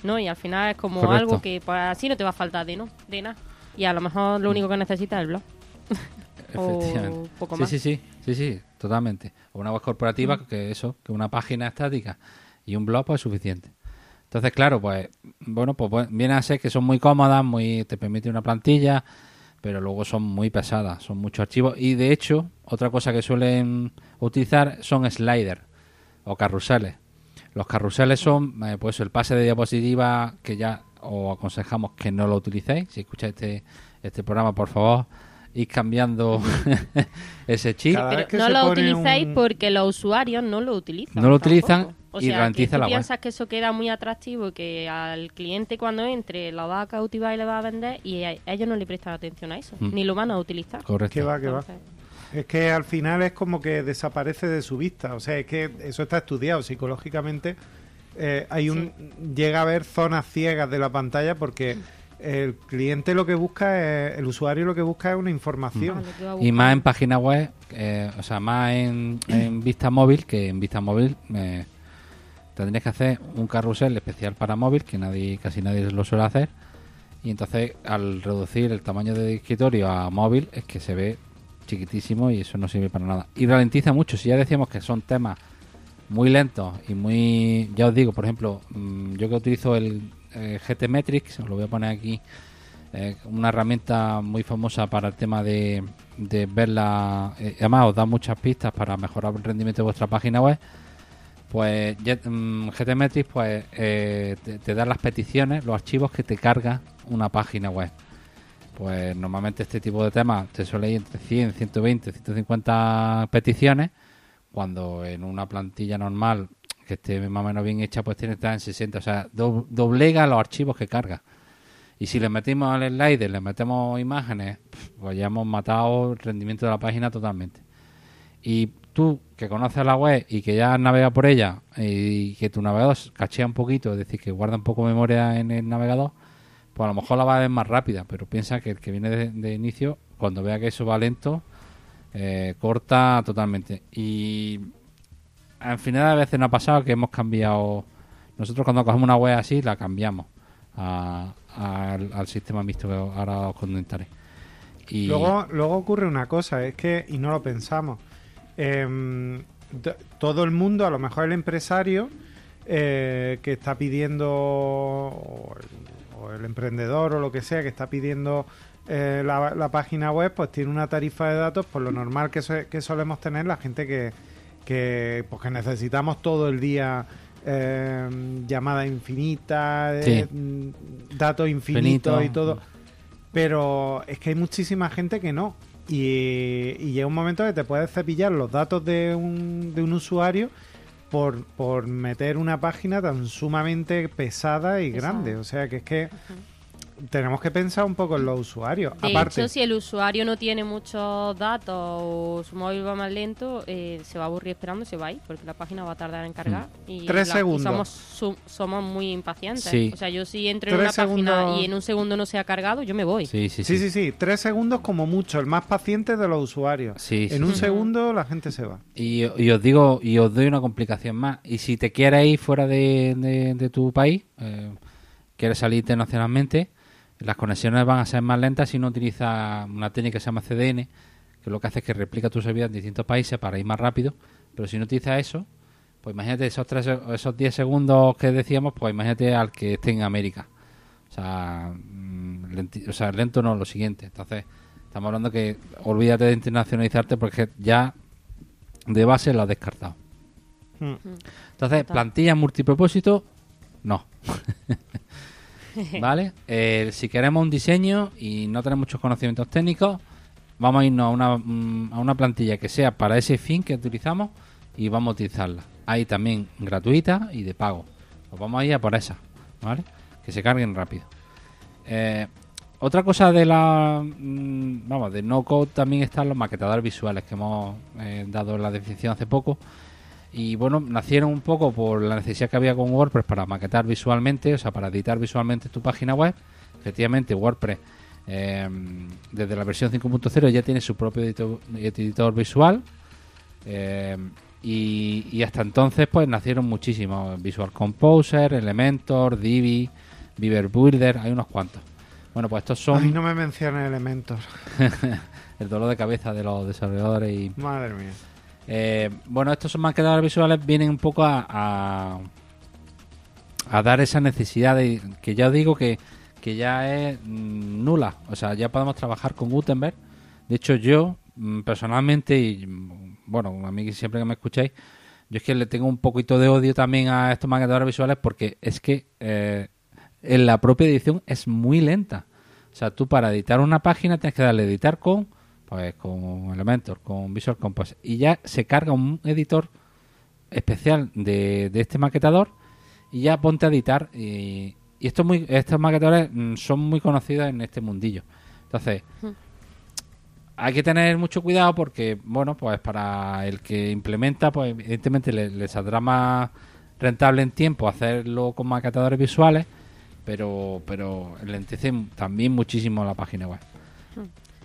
S2: ¿No? Y al final es como
S3: Correcto.
S2: algo que pues, así no te va a faltar de no, de nada. Y a lo mejor lo único que necesitas es el blog. O
S3: Efectivamente.
S2: poco
S3: sí,
S2: más.
S3: sí, sí, sí, sí, totalmente. O una web corporativa que eso, que una página estática y un blog pues es suficiente. Entonces, claro, pues bueno, pues bu- viene a ser que son muy cómodas, muy te permite una plantilla, pero luego son muy pesadas, son muchos archivos y de hecho, otra cosa que suelen utilizar son sliders o carruseles. Los carruseles son eh, pues el pase de diapositiva que ya os aconsejamos que no lo utilicéis. Si escucháis este, este programa, por favor, ir cambiando ese chip.
S2: Pero no lo
S4: un-
S2: porque los usuarios no lo utilizan.
S3: No lo
S2: tampoco.
S3: utilizan
S2: o
S3: y
S2: sea,
S3: ralentiza
S2: que tú
S3: la web.
S2: piensas que eso queda muy atractivo y que al cliente cuando entre lo va a cautivar y le va a vender y a ellos no le prestan atención a eso,
S3: Mm.
S2: ni lo van a utilizar.
S3: Correcto.
S4: Que va, que va. Es que al final es como que desaparece de su vista. O sea, es que eso está estudiado psicológicamente. Eh, hay un llega a haber zonas ciegas de la pantalla porque el cliente lo que busca es, el usuario lo que busca es una información.
S3: Y más en página web, eh, o sea, más en, en vista móvil, que en vista móvil eh, tendrías que hacer un carrusel especial para móvil, que nadie casi nadie lo suele hacer. Y entonces, al reducir el tamaño de escritorio a móvil, es que se ve chiquitísimo y eso no sirve para nada. Y ralentiza mucho. Si ya decíamos que son temas muy lentos y muy. Ya os digo, por ejemplo, mm, yo que utilizo el eh, GT Metrics, os lo voy a poner aquí, eh, una herramienta muy famosa para el tema de, de ver la. eh, además, os da muchas pistas para mejorar el rendimiento de vuestra página web. Pues Jet- mm, GT Metrics pues, eh, te, te da las peticiones, los archivos que te carga una página web. Pues normalmente este tipo de temas te suele ir entre 100, 120, 150 peticiones, cuando en una plantilla normal que esté más o menos bien hecha, pues tiene que estar en 60. O sea, do- doblega los archivos que carga. Y si le metimos al slider, le metemos imágenes, pues ya hemos matado el rendimiento de la página totalmente. Y tú, que conoces la web y que ya navegas por ella y que tu navegador cachea un poquito, es decir, que guarda un poco de memoria en el navegador, pues a lo mejor la va a ver más rápida, pero piensa que el que viene de inicio, cuando vea que eso va lento, eh, corta totalmente. Y al final a veces nos ha pasado que hemos cambiado. Nosotros cuando cogemos una web así, la cambiamos a- al, sistema mixto que ahora os comentaré. Y
S4: Luego, luego ocurre una cosa, es que, y no lo pensamos, em, todo el mundo, a lo mejor el empresario eh, que está pidiendo, o el emprendedor o lo que sea, que está pidiendo eh, la, la página web, pues tiene una tarifa de datos, por lo normal que, so- que solemos tener la gente que, que, pues que necesitamos todo el día. eh, llamadas infinitas,
S3: Sí.
S4: eh, datos infinitos
S3: Finito.
S4: y todo. Pero es que hay muchísima gente que no. Y, y llega un momento que te puedes cepillar los datos de un, de un usuario por, por meter una página tan sumamente pesada y
S2: Pesada.
S4: grande. O sea que es que tenemos que pensar un poco en los usuarios.
S2: De
S4: Aparte,
S2: hecho, si el usuario no tiene muchos datos o su móvil va más lento, eh, se va a aburrir esperando y se va a ir, porque la página va a tardar en cargar. Y
S4: Tres
S2: la- y
S4: segundos.
S2: somos, su- somos muy impacientes.
S3: Sí.
S2: O sea, yo si entro en una página y en un segundo no se ha cargado, yo me voy.
S3: sí, sí,
S4: sí,
S3: sí.
S4: sí, sí, tres segundos como mucho, el más paciente de los usuarios.
S3: Sí, sí,
S4: en un
S3: sí.
S4: segundo la gente se va.
S3: Y, y os digo, y os doy una complicación más. Y si te quieres ir fuera de, de- de tu país, eh, quieres salir internacionalmente, las conexiones van a ser más lentas si no utilizas una técnica que se llama CDN, que lo que hace es que replica tu servidor en distintos países para ir más rápido. Pero si no utilizas eso, pues imagínate esos, tres, esos 10 segundos que decíamos, pues imagínate al que esté en América. O sea, mm, lenti- o sea, lento no, lo siguiente. Entonces, estamos hablando que olvídate de internacionalizarte porque ya de base lo has descartado.
S4: Mm.
S3: Entonces,
S2: Total.
S3: plantilla multipropósito, no. ¿Vale? Eh, si queremos un diseño y no tenemos muchos conocimientos técnicos, vamos a irnos a una, mm, a una plantilla que sea para ese fin que utilizamos y vamos a utilizarla. Hay también gratuita y de pago. Pues vamos a ir a por esa, ¿vale? Que se carguen rápido. Eh, otra cosa de la mm, vamos de no code también están los maquetadores visuales que hemos eh, dado la definición hace poco y bueno nacieron un poco por la necesidad que había con WordPress para maquetar visualmente o sea para editar visualmente tu página web efectivamente WordPress eh, desde la versión 5.0 ya tiene su propio editor, editor visual eh, y, y hasta entonces pues nacieron muchísimos Visual Composer, Elementor, Divi, Beaver Builder, hay unos cuantos. Bueno, pues estos son
S4: Ay, no me menciones elementos.
S3: el dolor de cabeza de los desarrolladores y
S4: Madre mía.
S3: Eh, bueno, estos son maquetadores visuales vienen un poco a, a, a dar esa necesidad de que ya os digo que, que ya es mm, nula. O sea, ya podemos trabajar con Gutenberg. De hecho, yo mm, personalmente, y mm, bueno, a mí siempre que me escucháis, yo es que le tengo un poquito de odio también a estos maquetadores visuales porque es que eh, en la propia edición es muy lenta. O sea, tú para editar una página tienes que darle editar con pues con Elementor, con Visual Composer, y ya se carga un editor especial de, de este maquetador y ya ponte a editar. Y, y estos, muy, estos maquetadores mm, son muy conocidos en este mundillo. Entonces, hay que tener mucho cuidado porque, bueno, pues para el que implementa, pues evidentemente le, le saldrá más rentable en tiempo hacerlo con maquetadores visuales, pero, pero lentece también muchísimo la página web.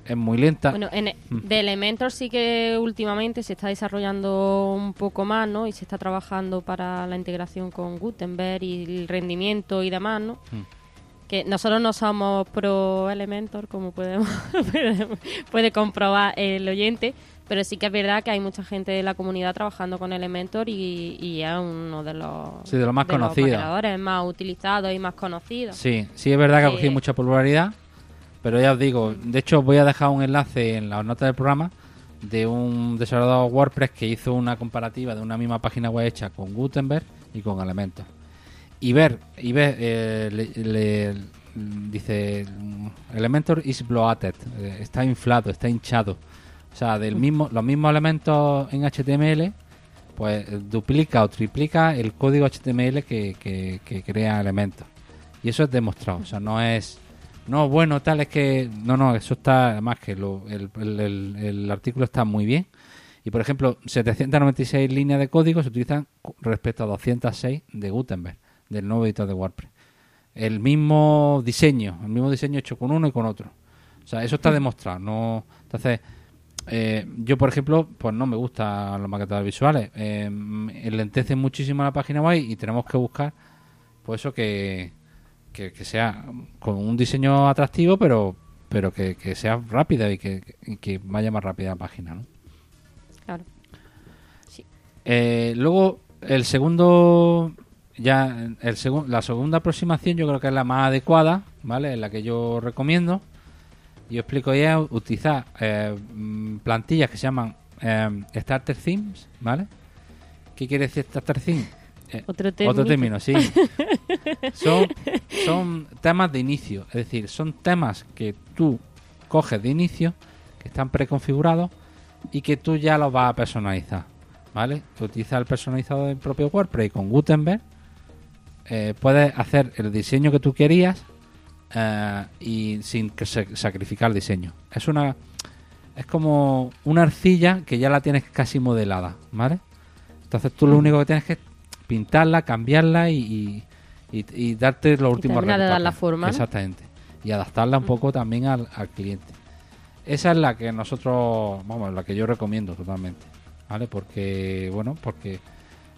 S3: Es muy lenta.
S2: Bueno, en,
S3: Mm.
S2: de Elementor sí que últimamente se está desarrollando un poco más, ¿no? Y se está trabajando para la integración con Gutenberg y el rendimiento y demás, ¿no?
S3: Mm.
S2: Que nosotros no somos pro Elementor, como podemos, puede comprobar el oyente, pero sí que es verdad que hay mucha gente de la comunidad trabajando con Elementor y, y es uno de los,
S3: Sí, de los más conocidos.
S2: maquetadores más utilizados y más conocidos.
S3: Sí, sí es verdad que ha
S2: Eh,
S3: cogido mucha popularidad, pero ya os digo, de hecho voy a dejar un enlace en las notas del programa de un desarrollador WordPress que hizo una comparativa de una misma página web hecha con Gutenberg y con Elementor. Y ver, y ver, eh, le- dice, Elementor is bloated, eh, está inflado, está hinchado. O sea, del mismo, los mismos elementos en HTML, pues duplica o triplica el código HTML que, que- que crea Elementor. Y eso es demostrado, o sea, no es... No, bueno, tal, es que... No, no, eso está... Además que lo- el, el- el- el artículo está muy bien. Y, por ejemplo, 796 líneas de código se utilizan respecto a 206 de Gutenberg, del nuevo editor de WordPress. El mismo diseño, el mismo diseño hecho con uno y con otro. O sea, eso está demostrado. No, entonces, eh, yo, por ejemplo, pues no me gustan los maquetadores visuales. Eh, enlentecen muchísimo la página web y tenemos que buscar, pues eso que, que, que sea con un diseño atractivo, pero pero que, que sea rápida y que, que vaya más rápida la página, ¿no?
S2: Claro.
S3: Eh, luego, el segundo, ya, el segun- la segunda aproximación yo creo que es la más adecuada, ¿vale? Es la que yo recomiendo. Yo explico ya utilizar eh, mm, plantillas que se llaman eh, Starter Themes, ¿vale? ¿Qué quiere decir Starter Theme? Eh,
S2: Otro
S3: otro
S2: término.
S3: sí. son, son temas de inicio, es decir, son temas que tú coges de inicio, que están preconfigurados y que tú ya los vas a personalizar, ¿vale? Utiliza el personalizador del propio WordPress y con Gutenberg eh, puedes hacer el diseño que tú querías eh, y sin que se- sacrificar el diseño. Es una es como una arcilla que ya la tienes casi modelada, ¿vale? Entonces tú lo único que tienes que pintarla, cambiarla y, y, y- darte los últimos
S2: de dar la forma.
S3: Exactamente. Y adaptarla un poco también al, al cliente. Esa es la que nosotros, vamos, la que yo recomiendo totalmente. ¿Vale? Porque, bueno, porque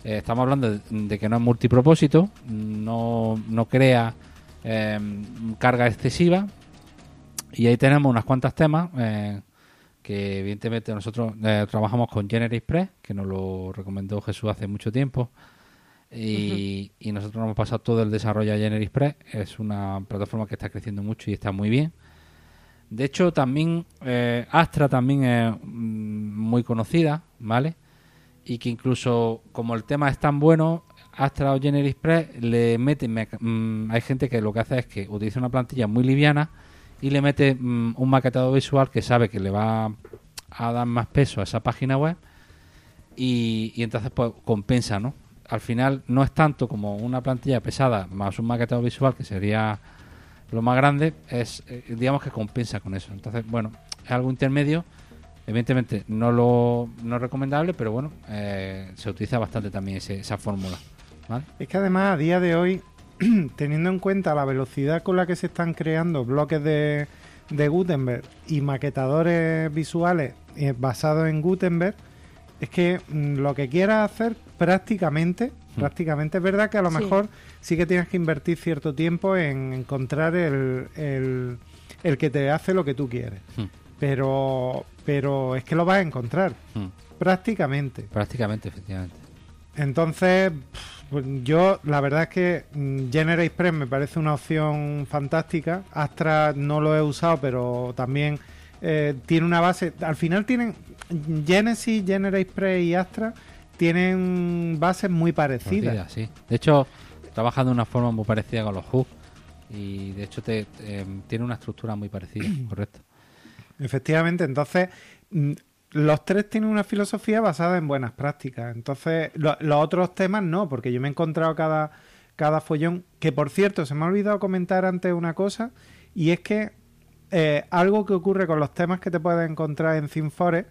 S3: eh, estamos hablando de, de que no es multipropósito, no, no crea eh, carga excesiva. Y ahí tenemos unas cuantas temas eh, que evidentemente nosotros eh, trabajamos con GeneratePress, que nos lo recomendó Jesús hace mucho tiempo. Y, nosotros nos hemos pasado todo el desarrollo a GeneratePress. Es una plataforma que está creciendo mucho y está muy bien. De hecho, también eh, Astra también es mm, muy conocida, ¿vale? Y que incluso como el tema es tan bueno, Astra o GeneratePress le meca- mm, hay gente que lo que hace es que utiliza una plantilla muy liviana y le mete mm, un maquetado visual que sabe que le va a dar más peso a esa página web y, y entonces pues compensa, ¿no? Al final no es tanto como una plantilla pesada más un maquetado visual que sería lo más grande, es eh, digamos que compensa con eso. Entonces, bueno, es algo intermedio. Evidentemente no lo no recomendable, pero bueno, eh, se utiliza bastante también ese- esa fórmula.
S4: Es que además a día de hoy, teniendo en cuenta la velocidad con la que se están creando bloques de, de Gutenberg y maquetadores visuales eh, basados en Gutenberg, es que mm, lo que quieras hacer prácticamente,
S3: Hmm.
S4: prácticamente es verdad que a lo
S2: Sí.
S4: mejor sí que tienes que invertir cierto tiempo en encontrar el, el, el que te hace lo que tú quieres.
S3: Hmm.
S4: Pero, pero es que lo vas a encontrar,
S3: Mm,
S4: prácticamente.
S3: Prácticamente, efectivamente.
S4: Entonces, pues yo la verdad es que mm, GeneratePress me parece una opción fantástica. Astra no lo he usado, pero también eh, tiene una base. Al final tienen Genesis, GeneratePress y Astra tienen bases muy parecidas.
S3: Sí. De hecho, trabaja de una forma muy parecida con los hooks y de hecho te, em, tiene una estructura muy parecida, correcto.
S4: Efectivamente, entonces mm, los tres tienen una filosofía basada en buenas prácticas. Entonces, lo- los otros temas no, porque yo me he encontrado cada, cada follón. Que por cierto, se me ha olvidado comentar antes una cosa, y es que eh, algo que ocurre con los temas que te puedes encontrar en ThemeForest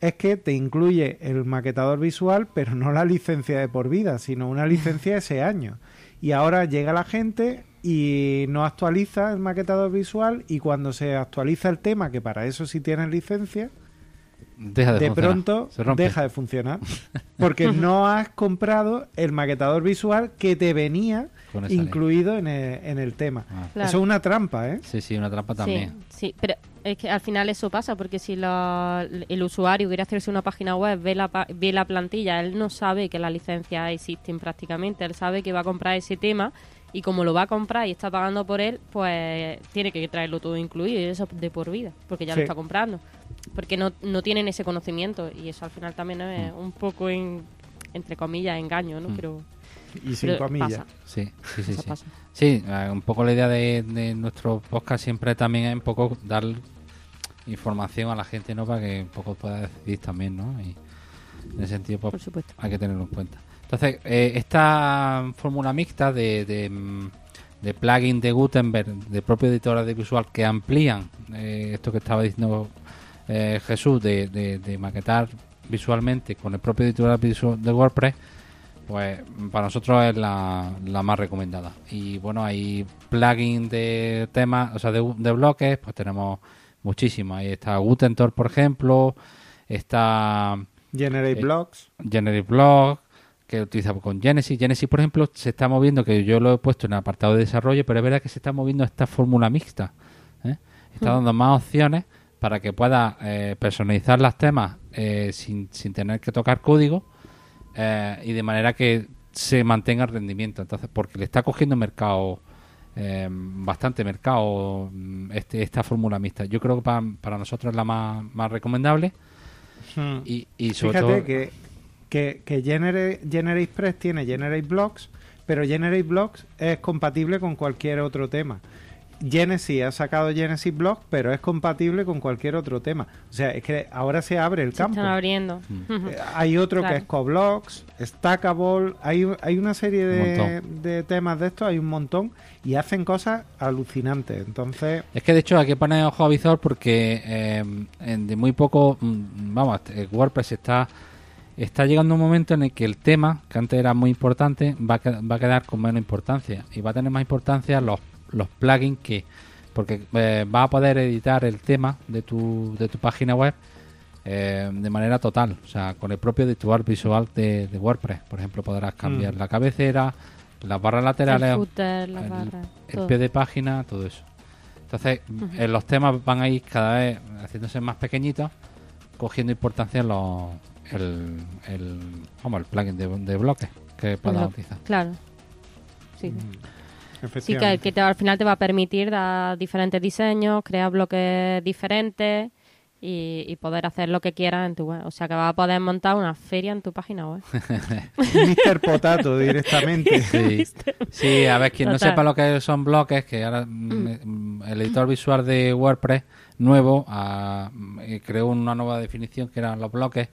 S4: es que te incluye el maquetador visual, pero no la licencia de por vida, sino una licencia de ese año. Y ahora llega la gente y no actualiza el maquetador visual y cuando se actualiza el tema, que para eso sí tienes licencia,
S3: Deja de,
S4: de pronto
S3: Se rompe.
S4: deja de funcionar. Porque no has comprado el maquetador visual que te venía incluido en el, en el tema.
S3: Ah.
S2: Claro.
S4: Eso es una trampa, ¿eh?
S3: Sí, sí, una trampa también.
S2: Sí, sí, pero es que al final eso pasa, porque si la- el usuario quiere hacerse una página web, ve la, pa- ve la plantilla, él no sabe que las licencias existen prácticamente, él sabe que va a comprar ese tema y como lo va a comprar y está pagando por él, pues tiene que traerlo todo incluido y eso de por vida, porque ya
S4: Sí.
S2: lo está comprando. Porque no, no tienen ese conocimiento y eso al final también es un poco, en, entre comillas, engaño, ¿no?
S3: Mm.
S2: Pero,
S4: Y sin
S2: pero
S4: comillas.
S2: pasa,
S3: Sí, sí, sí. sí. Sí, eh, un poco la idea de, de nuestro podcast siempre también es un poco dar información a la gente, ¿no? Para que un poco pueda decidir también, ¿no? Y en ese sentido, pues,
S2: Por supuesto.
S3: hay que tenerlo en cuenta. Entonces, eh, esta fórmula mixta de, de, mm, de plugin de Gutenberg, de propio editor audiovisual, que amplían eh, esto que estaba diciendo eh, Jesús, de, de, de maquetar visualmente con el propio editor audiovisual de WordPress, pues para nosotros es la, la más recomendada. Y bueno, hay plugins de temas, o sea, de, de bloques, pues tenemos muchísimos. Ahí está Gutentor, por ejemplo, está
S4: Generate
S3: Eh,
S4: blocks.
S3: Generate Blog, que utiliza con Genesis. Genesis, por ejemplo, se está moviendo, que yo lo he puesto en el apartado de desarrollo, pero es verdad que se está moviendo esta fórmula mixta. ¿eh? Está dando más opciones para que pueda eh, personalizar los temas eh, sin, sin tener que tocar código eh, y de manera que se mantenga el rendimiento. Entonces, porque le está cogiendo mercado, eh, bastante mercado, mm, este, esta fórmula mixta. Yo creo que para, para nosotros es la más, más recomendable
S4: Hmm.
S3: y, y sobre
S4: Fíjate
S3: todo...
S4: que, que, que Generate, Generate Press tiene Generate Blocks, pero Generate Blocks es compatible con cualquier otro tema. Genesis ha sacado Genesis Blocks, pero es compatible con cualquier otro tema. O sea, es que ahora se abre el
S2: Se
S4: campo.
S2: están abriendo.
S3: Mm.
S4: Eh, Hay otro
S2: Claro.
S4: que es Coblocks, Stackable, hay, hay una serie de,
S3: Un
S4: de temas de estos, hay un montón, y hacen cosas alucinantes. Entonces,
S3: Es que de hecho hay que poner ojo a visor porque eh, en de muy poco, mm, vamos, eh, WordPress está está llegando un momento en el que el tema, que antes era muy importante, va a, va a quedar con menos importancia y va a tener más importancia los, los plugins que, porque eh, va a poder editar el tema de tu, de tu página web eh, de manera total, o sea, con el propio editor visual de, de WordPress. Por ejemplo, podrás cambiar
S4: Mm.
S3: la cabecera, las barras laterales,
S2: El footer, las
S3: el- pie de página, todo eso. Entonces, eh, los temas van a ir cada vez haciéndose más pequeñitos, cogiendo importancia los, el, el, vamos, el plugin de, de bloques que puedas utilizar.
S2: Claro. Sí.
S4: mm,
S2: Sí, que, te- al final te va a permitir dar diferentes diseños, crear bloques diferentes y, y poder hacer lo que quieras en tu web. O sea, que vas a poder montar una feria en tu página web.
S4: Mr. Potato directamente.
S3: Sí, sí, a ver, quien no sepa lo que son bloques, que ahora mm, mm, el editor visual de WordPress nuevo ah, mm, eh, creó una nueva definición que eran los bloques.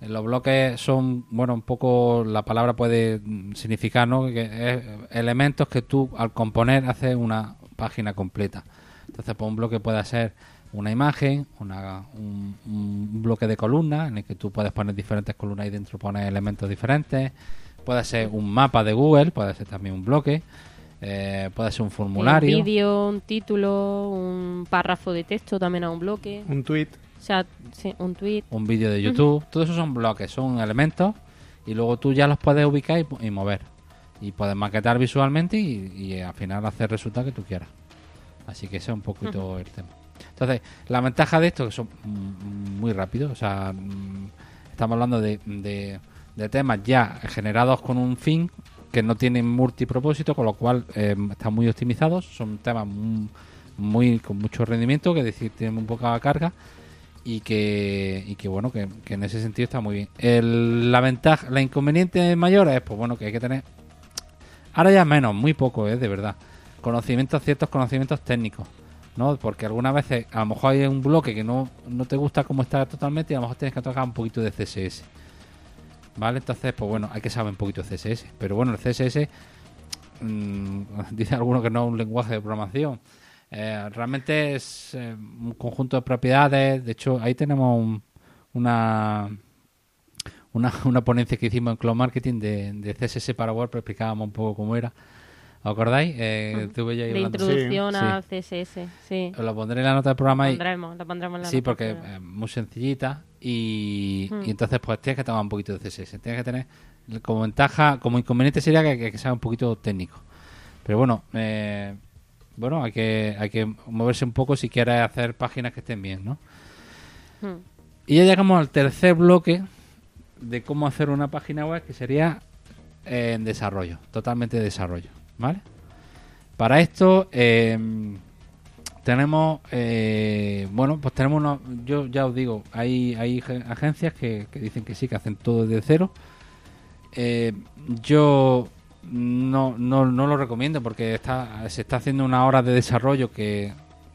S3: Eh, Los bloques son, bueno, un poco la palabra puede mm, significar, ¿no? Que es elementos que tú al componer haces una página completa. Entonces, pues un bloque puede ser una imagen, una, un, un bloque de columnas en el que tú puedes poner diferentes columnas y dentro pones elementos diferentes. Puede ser un mapa de Google, puede ser también un bloque, eh, puede ser un formulario.
S2: Un vídeo, un título, un párrafo de texto también a un bloque.
S4: Un tweet.
S2: O sea, sí, un tweet.
S3: un vídeo de YouTube. Todo eso son bloques, son elementos y luego tú ya los puedes ubicar y, mover. Y puedes maquetar visualmente y, y al final hacer el resultado que tú quieras. Así que ese es un poquito el tema. Entonces, la ventaja de esto es que son muy rápidos. O sea, mm, estamos hablando de, de- de temas ya generados con un fin que no tienen multipropósito, con lo cual eh, están muy optimizados. Son temas muy, muy- con mucho rendimiento, que es decir, tienen muy poca carga y que, y que bueno, que, que en ese sentido está muy bien. El- la ventaja, la inconveniente mayor es, pues bueno, que hay que tener, ahora ya menos, muy poco, ¿eh? de verdad, conocimientos, ciertos conocimientos técnicos, ¿no? Porque algunas veces a lo mejor hay un bloque que no, no te gusta cómo está totalmente y a lo mejor tienes que tocar un poquito de CSS. ¿Vale? Entonces, pues bueno, hay que saber un poquito de CSS. Pero bueno, el CSS, mm, dice alguno que no es un lenguaje de programación. Eh, realmente es eh, un conjunto de propiedades. De hecho, ahí tenemos un- una, una, una ponencia que hicimos en Cloud Marketing de, de CSS para WordPress. Explicábamos un poco cómo era. ¿Os acordáis? Eh,
S2: De introducción
S3: Sí.
S2: al CSS, sí.
S3: Os lo pondré en la nota del programa. y-
S2: Pondremos, la pondremos en la
S3: Sí,
S2: nota
S3: porque es muy sencillita y, y entonces pues tienes que tomar un poquito de CSS. Tienes que tener como ventaja, como inconveniente sería que, que, que sea un poquito técnico. Pero bueno, eh, bueno, hay que, hay que moverse un poco si quieres hacer páginas que estén bien, ¿no?
S2: Hmm.
S3: Y ya llegamos al tercer bloque de cómo hacer una página web que sería eh, en desarrollo, totalmente desarrollo, ¿vale? Para esto eh, tenemos, eh, bueno, pues tenemos unos, yo ya os digo, hay, hay ge- agencias que, que dicen que sí, que hacen todo desde cero. Eh, yo no, no, no lo recomiendo porque está, se está haciendo una hora de desarrollo que,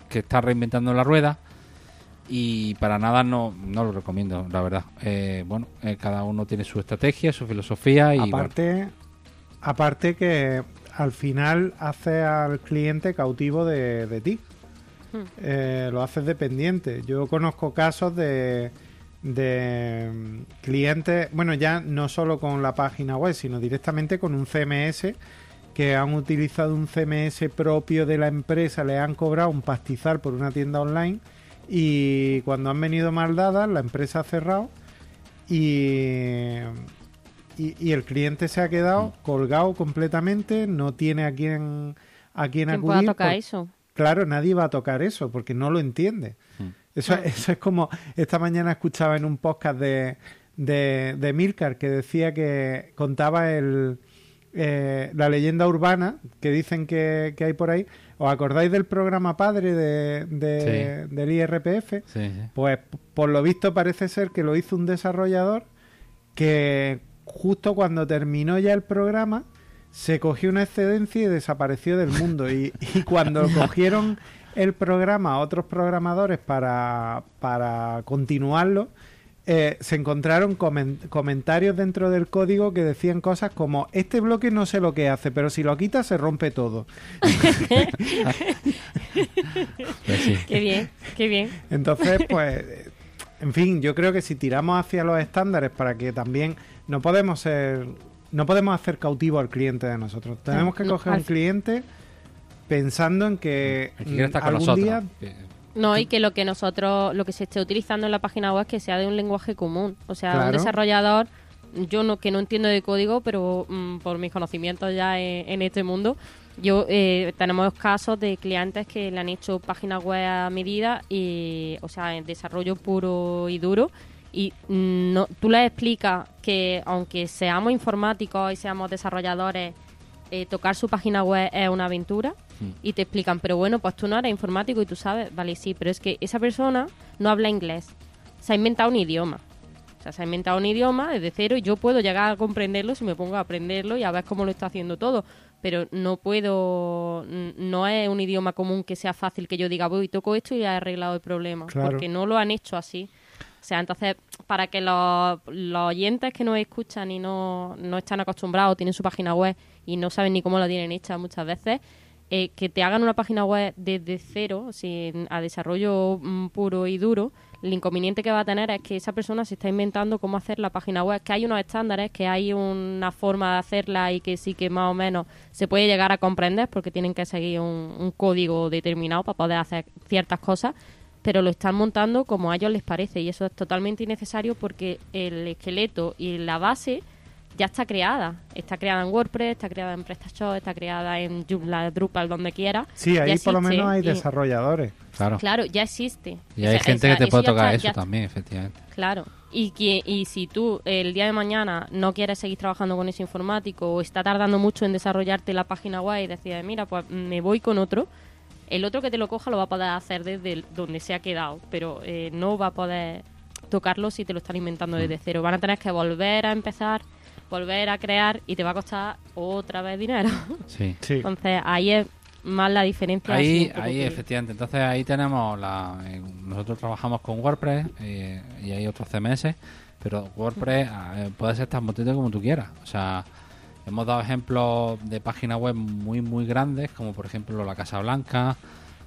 S3: que está reinventando la rueda y para nada no, no lo recomiendo, la verdad. Eh, bueno, eh, cada uno tiene su estrategia, su filosofía y bueno,
S4: aparte, aparte que al final hace al cliente cautivo de, de ti.
S2: Hmm.
S4: Eh, lo haces dependiente. Yo conozco casos de, de mm, clientes, bueno, ya no solo con la página web, sino directamente con un CMS que han utilizado un CMS propio de la empresa, le han cobrado un pastizal por una tienda online y cuando han venido mal dadas, la empresa ha cerrado y, y, y el cliente se ha quedado colgado completamente, no tiene a quién, a quién
S2: ¿Quién
S4: acudir.
S2: pueda tocar
S4: por-
S2: eso?
S4: Claro, nadie va a tocar eso porque no lo entiende.
S3: Mm.
S4: Eso, eso es como esta mañana escuchaba en un podcast de, de, de Milcar que decía que contaba el, eh, la leyenda urbana que dicen que, que hay por ahí. ¿Os acordáis del programa padre de, de- del IRPF?
S3: sí, sí.
S4: Pues por lo visto parece ser que lo hizo un desarrollador que justo cuando terminó ya el programa se cogió una excedencia y desapareció del mundo. Y, y cuando cogieron el programa otros programadores para, para continuarlo, eh, se encontraron comen- comentarios dentro del código que decían cosas como este bloque no sé lo que hace, pero si lo quita se rompe todo.
S3: Pues sí.
S2: Qué bien, qué bien.
S4: Entonces, pues, en fin, yo creo que si tiramos hacia los estándares para que también no podemos ser, no podemos hacer cautivo al cliente de nosotros. Tenemos que
S2: No,
S4: coger
S2: al
S4: un cliente pensando en que,
S3: El que quiere estar
S4: mm,
S3: con
S4: algún
S3: nosotros.
S4: día
S2: No, y que lo que nosotros, lo que se esté utilizando en la página web que sea de un lenguaje común. O sea,
S4: Claro.
S2: un desarrollador, yo no que no entiendo de código, pero mm, por mis conocimientos ya en, en este mundo, yo eh, tenemos casos de clientes que le han hecho páginas web a medida y, o sea, en desarrollo puro y duro. Y mm, no, tú les explicas que aunque seamos informáticos y seamos desarrolladores, eh, tocar su página web es una aventura
S3: Mm.
S2: y te explican, pero bueno, pues tú no eres informático y tú sabes, vale, sí, pero es que esa persona no habla inglés, se ha inventado un idioma. O sea, se ha inventado un idioma desde cero y yo puedo llegar a comprenderlo si me pongo a aprenderlo y a ver cómo lo está haciendo todo. Pero no puedo, no es un idioma común que sea fácil que yo diga, voy, toco esto y he arreglado el problema.
S4: Claro.
S2: Porque no lo han hecho así. O sea, entonces, para que los, oyentes que nos escuchan y no, no están acostumbrados, tienen su página web y no saben ni cómo la tienen hecha muchas veces, eh, que te hagan una página web desde cero, sin, a desarrollo mm, puro y duro, el inconveniente que va a tener es que esa persona se está inventando cómo hacer la página web, que hay unos estándares, que hay una forma de hacerla y que sí que más o menos se puede llegar a comprender porque tienen que seguir un, un código determinado para poder hacer ciertas cosas, pero lo están montando como a ellos les parece y eso es totalmente innecesario porque el esqueleto y la base ya está creada. Está creada en WordPress, está creada en PrestaShop, está creada en Joomla, Drupal, donde quiera.
S4: Sí, ahí por lo menos hay
S2: y-
S4: desarrolladores.
S3: Claro.
S2: Claro, ya existe.
S3: Y
S2: O
S3: hay
S2: sea,
S3: gente
S2: esa-
S3: que te puede tocar
S2: está-
S3: eso
S2: ya-
S3: también, efectivamente.
S2: Claro. Y, que, y si tú el día de mañana no quieres seguir trabajando con ese informático o está tardando mucho en desarrollarte la página web y decides, mira, pues me voy con otro, el otro que te lo coja lo va a poder hacer desde el- donde se ha quedado, pero eh, no va a poder tocarlo si te lo están inventando desde cero. Van a tener que volver a empezar, volver a crear y te va a costar otra vez dinero.
S3: Sí.
S4: Sí.
S2: Entonces ahí es más la diferencia.
S3: Ahí, ahí
S2: que-
S3: efectivamente. Entonces ahí tenemos la. eh, nosotros trabajamos con WordPress eh, y hay otros CMS, pero WordPress eh, puede ser tan potente como tú quieras. O sea, hemos dado ejemplos de páginas web muy, muy grandes, como por ejemplo la Casa Blanca.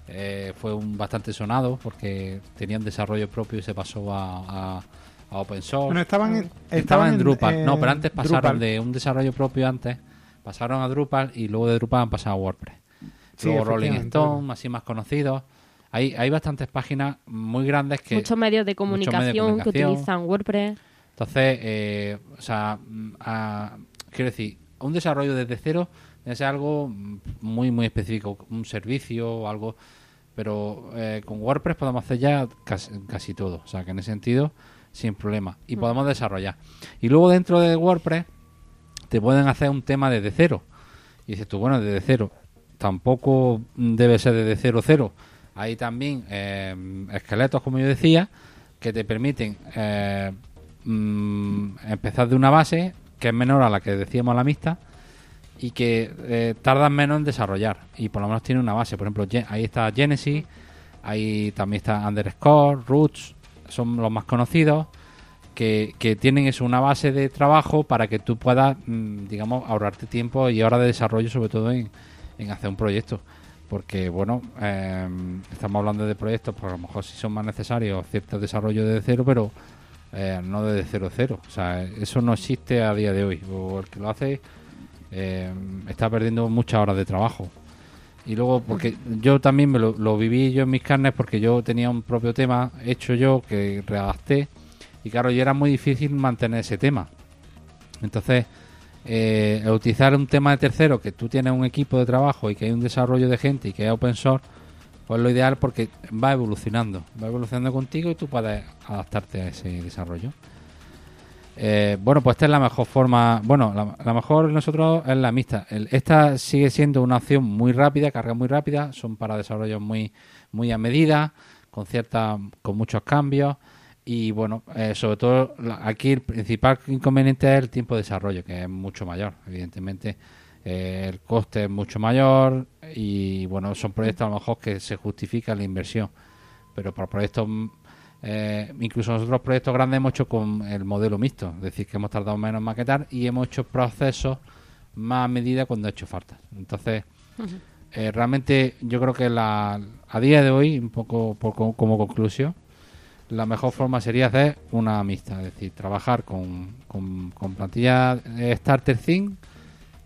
S3: eh, fue un bastante sonado porque tenían desarrollo propio y se pasó a, a- a open source.
S4: Bueno, estaban en,
S3: Estaban en Drupal.
S4: en
S3: no, pero antes pasaron
S4: Drupal.
S3: de un desarrollo propio antes, pasaron a Drupal y luego de Drupal han pasado a WordPress.
S4: Sí,
S3: luego Rolling. Stone, así más conocidos. Hay, hay bastantes páginas muy grandes que...
S2: Muchos medios de
S3: muchos medios de
S2: comunicación, que utilizan WordPress.
S3: Entonces, eh, o sea, mm, a- quiero decir, un desarrollo desde cero es algo mm, muy, muy específico, un servicio o algo, pero eh, con WordPress podemos hacer ya casi, casi todo, o sea, que en ese sentido, sin problema, y podemos desarrollar. Y luego dentro de WordPress te pueden hacer un tema desde cero. Y dices tú, bueno, desde cero, tampoco debe ser desde cero cero. Hay también eh, esqueletos, como yo decía, que te permiten eh, mm, empezar de una base que es menor a la que decíamos la mixta y que eh, tardan menos en desarrollar y por lo menos tiene una base. Por ejemplo, ahí está Genesis, ahí también está Underscore, Roots, son los más conocidos que, que tienen eso, una base de trabajo para que tú puedas, mm, digamos, ahorrarte tiempo y horas de desarrollo, sobre todo en, en hacer un proyecto. Porque, bueno, eh, estamos hablando de proyectos, pues a lo mejor sí son más necesarios ciertos desarrollos desde cero, pero eh, no desde cero cero. O sea, eso no existe a día de hoy. O el que lo hace eh, está perdiendo muchas horas de trabajo. Y luego, porque yo también me lo, viví yo en mis carnes, porque yo tenía un propio tema hecho yo que redacté. Y claro, y era muy difícil mantener ese tema. Entonces, eh, utilizar un tema de tercero, que tú tienes un equipo de trabajo y que hay un desarrollo de gente y que es open source, pues lo ideal porque va evolucionando. Va evolucionando contigo y tú puedes adaptarte a ese desarrollo. Eh, bueno, pues esta es la mejor forma. Bueno, la, la mejor nosotros es la mixta. Esta sigue siendo una opción muy rápida, carga muy rápida. Son para desarrollos muy, muy a medida, con cierta, con muchos cambios. Y bueno, eh, sobre todo aquí el principal inconveniente es el tiempo de desarrollo, que es mucho mayor. Evidentemente, eh, el coste es mucho mayor y bueno, son proyectos a lo mejor que se justifica la inversión. Pero para proyectos eh, incluso nosotros proyectos grandes hemos hecho con el modelo mixto, es decir, que hemos tardado menos en maquetar y hemos hecho procesos más a medida cuando ha hecho falta. Entonces, eh, realmente yo creo que la, a día de hoy, un poco por co- como conclusión, la mejor forma sería hacer una mixta, es decir, trabajar con, con, con plantilla eh, Starter Theme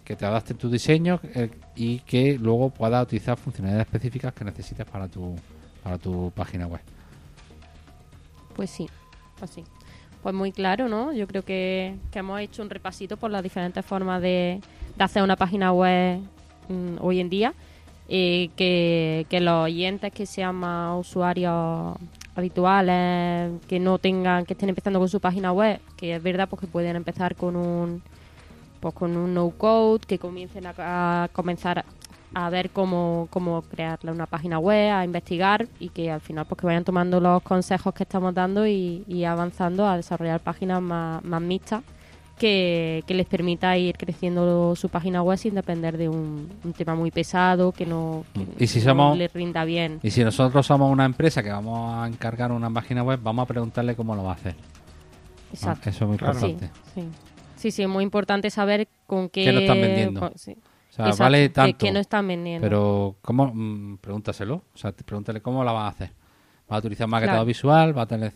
S3: que te adapte tu diseño eh, y que luego puedas utilizar funcionalidades específicas que necesites para tu, para tu página web.
S2: Pues sí, pues sí. Pues muy claro, ¿no? Yo creo que, que hemos hecho un repasito por las diferentes formas de, de hacer una página web mm, hoy en día. Eh, que, que los oyentes que sean más usuarios habituales, que no tengan, que estén empezando con su página web, que es verdad pues que pueden empezar con un pues con un no code, que comiencen a, a comenzar a ver cómo, cómo crearle una página web, a investigar y que al final pues que vayan tomando los consejos que estamos dando y, y avanzando a desarrollar páginas más, más mixtas que, que les permita ir creciendo su página web sin depender de un, un tema muy pesado que no, que
S3: Y si
S2: no
S3: somos-
S2: les rinda bien.
S3: Y si nosotros somos una empresa que vamos a encargar una página web, vamos a preguntarle cómo lo va a hacer.
S2: Exacto.
S3: Ah, eso es muy
S4: Claro.
S3: Importante.
S2: sí. Sí, sí, es muy importante saber con qué...
S3: ¿Qué nos están vendiendo?
S2: con- sí.
S3: O sea,
S2: Exacto,
S3: vale
S2: que-
S3: tanto,
S2: Que, no están vendiendo.
S3: pero ¿cómo? Mm, pregúntaselo. O sea, pregúntale cómo la vas a hacer. ¿Vas a utilizar maquetado
S2: Claro.
S3: visual? ¿Va a tener...?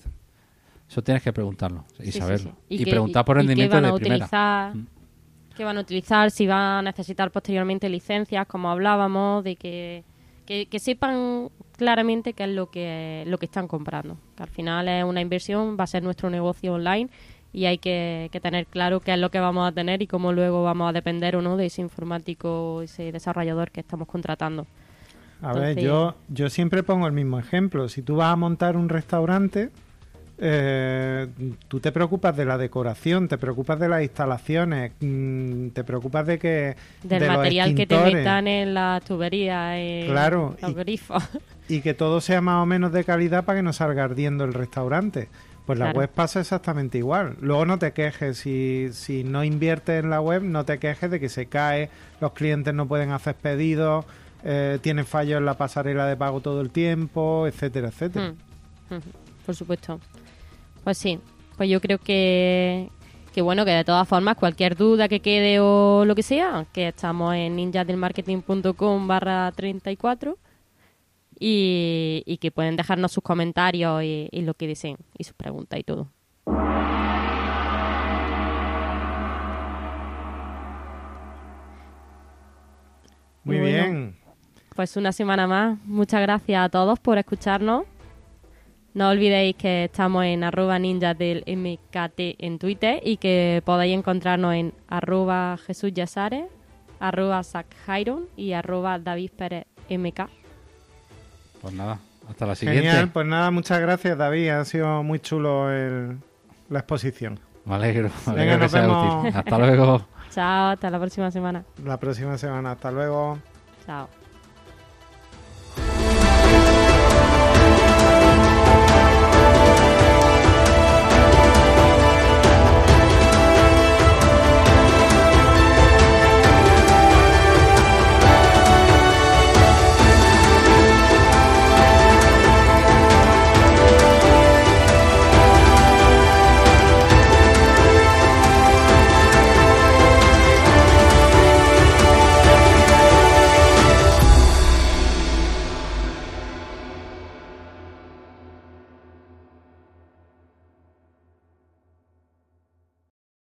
S3: Eso tienes que preguntarlo y
S2: Sí, sí,
S3: saberlo.
S2: sí.
S3: Y, preguntar por rendimiento
S2: van a
S3: de primera.
S2: utilizar,
S3: Mm.
S2: qué van a utilizar, si van a necesitar posteriormente licencias, como hablábamos, de que, que, que sepan claramente qué es lo que, lo que están comprando. Que al final es una inversión, va a ser nuestro negocio online y hay que, que tener claro qué es lo que vamos a tener y cómo luego vamos a depender o no de ese informático, ese desarrollador que estamos contratando.
S4: A ver, yo, yo siempre pongo el mismo ejemplo. Si tú vas a montar un restaurante, eh, tú te preocupas de la decoración, te preocupas de las instalaciones, mm, te preocupas de que...
S2: Del
S4: de los
S2: material que te metan en la tubería, en
S4: Claro,
S2: los
S4: y-
S2: grifos.
S4: Y que todo sea más o menos de calidad para que no salga ardiendo el restaurante. Pues la
S2: Claro.
S4: web pasa exactamente igual. Luego no te quejes, si, si no inviertes en la web, no te quejes de que se cae, los clientes no pueden hacer pedidos, eh, tiene fallos en la pasarela de pago todo el tiempo, etcétera, etcétera.
S2: Mm, Por supuesto. Pues sí, pues yo creo que, que bueno, que de todas formas cualquier duda que quede o lo que sea, que estamos en ninjasdelmarketing.com barra 34 y, y que pueden dejarnos sus comentarios y, y lo que deseen y sus preguntas y todo.
S4: Muy
S2: Bueno.
S4: bien.
S2: Pues una semana más. Muchas gracias a todos por escucharnos. No olvidéis que estamos en arroba ninjas del MKT en Twitter y que podéis encontrarnos en arroba Jesús Yasares, arroba Zach y arroba David Pérez MK.
S3: Pues nada, hasta la siguiente.
S4: Genial, pues nada, muchas gracias David, ha sido muy chulo el- la exposición.
S3: Me alegro, me
S4: Venga,
S3: alegro que
S4: nos
S3: sea
S4: vemos.
S3: útil. Hasta luego.
S2: Chao, hasta la próxima semana.
S4: La próxima semana, hasta luego.
S2: Chao.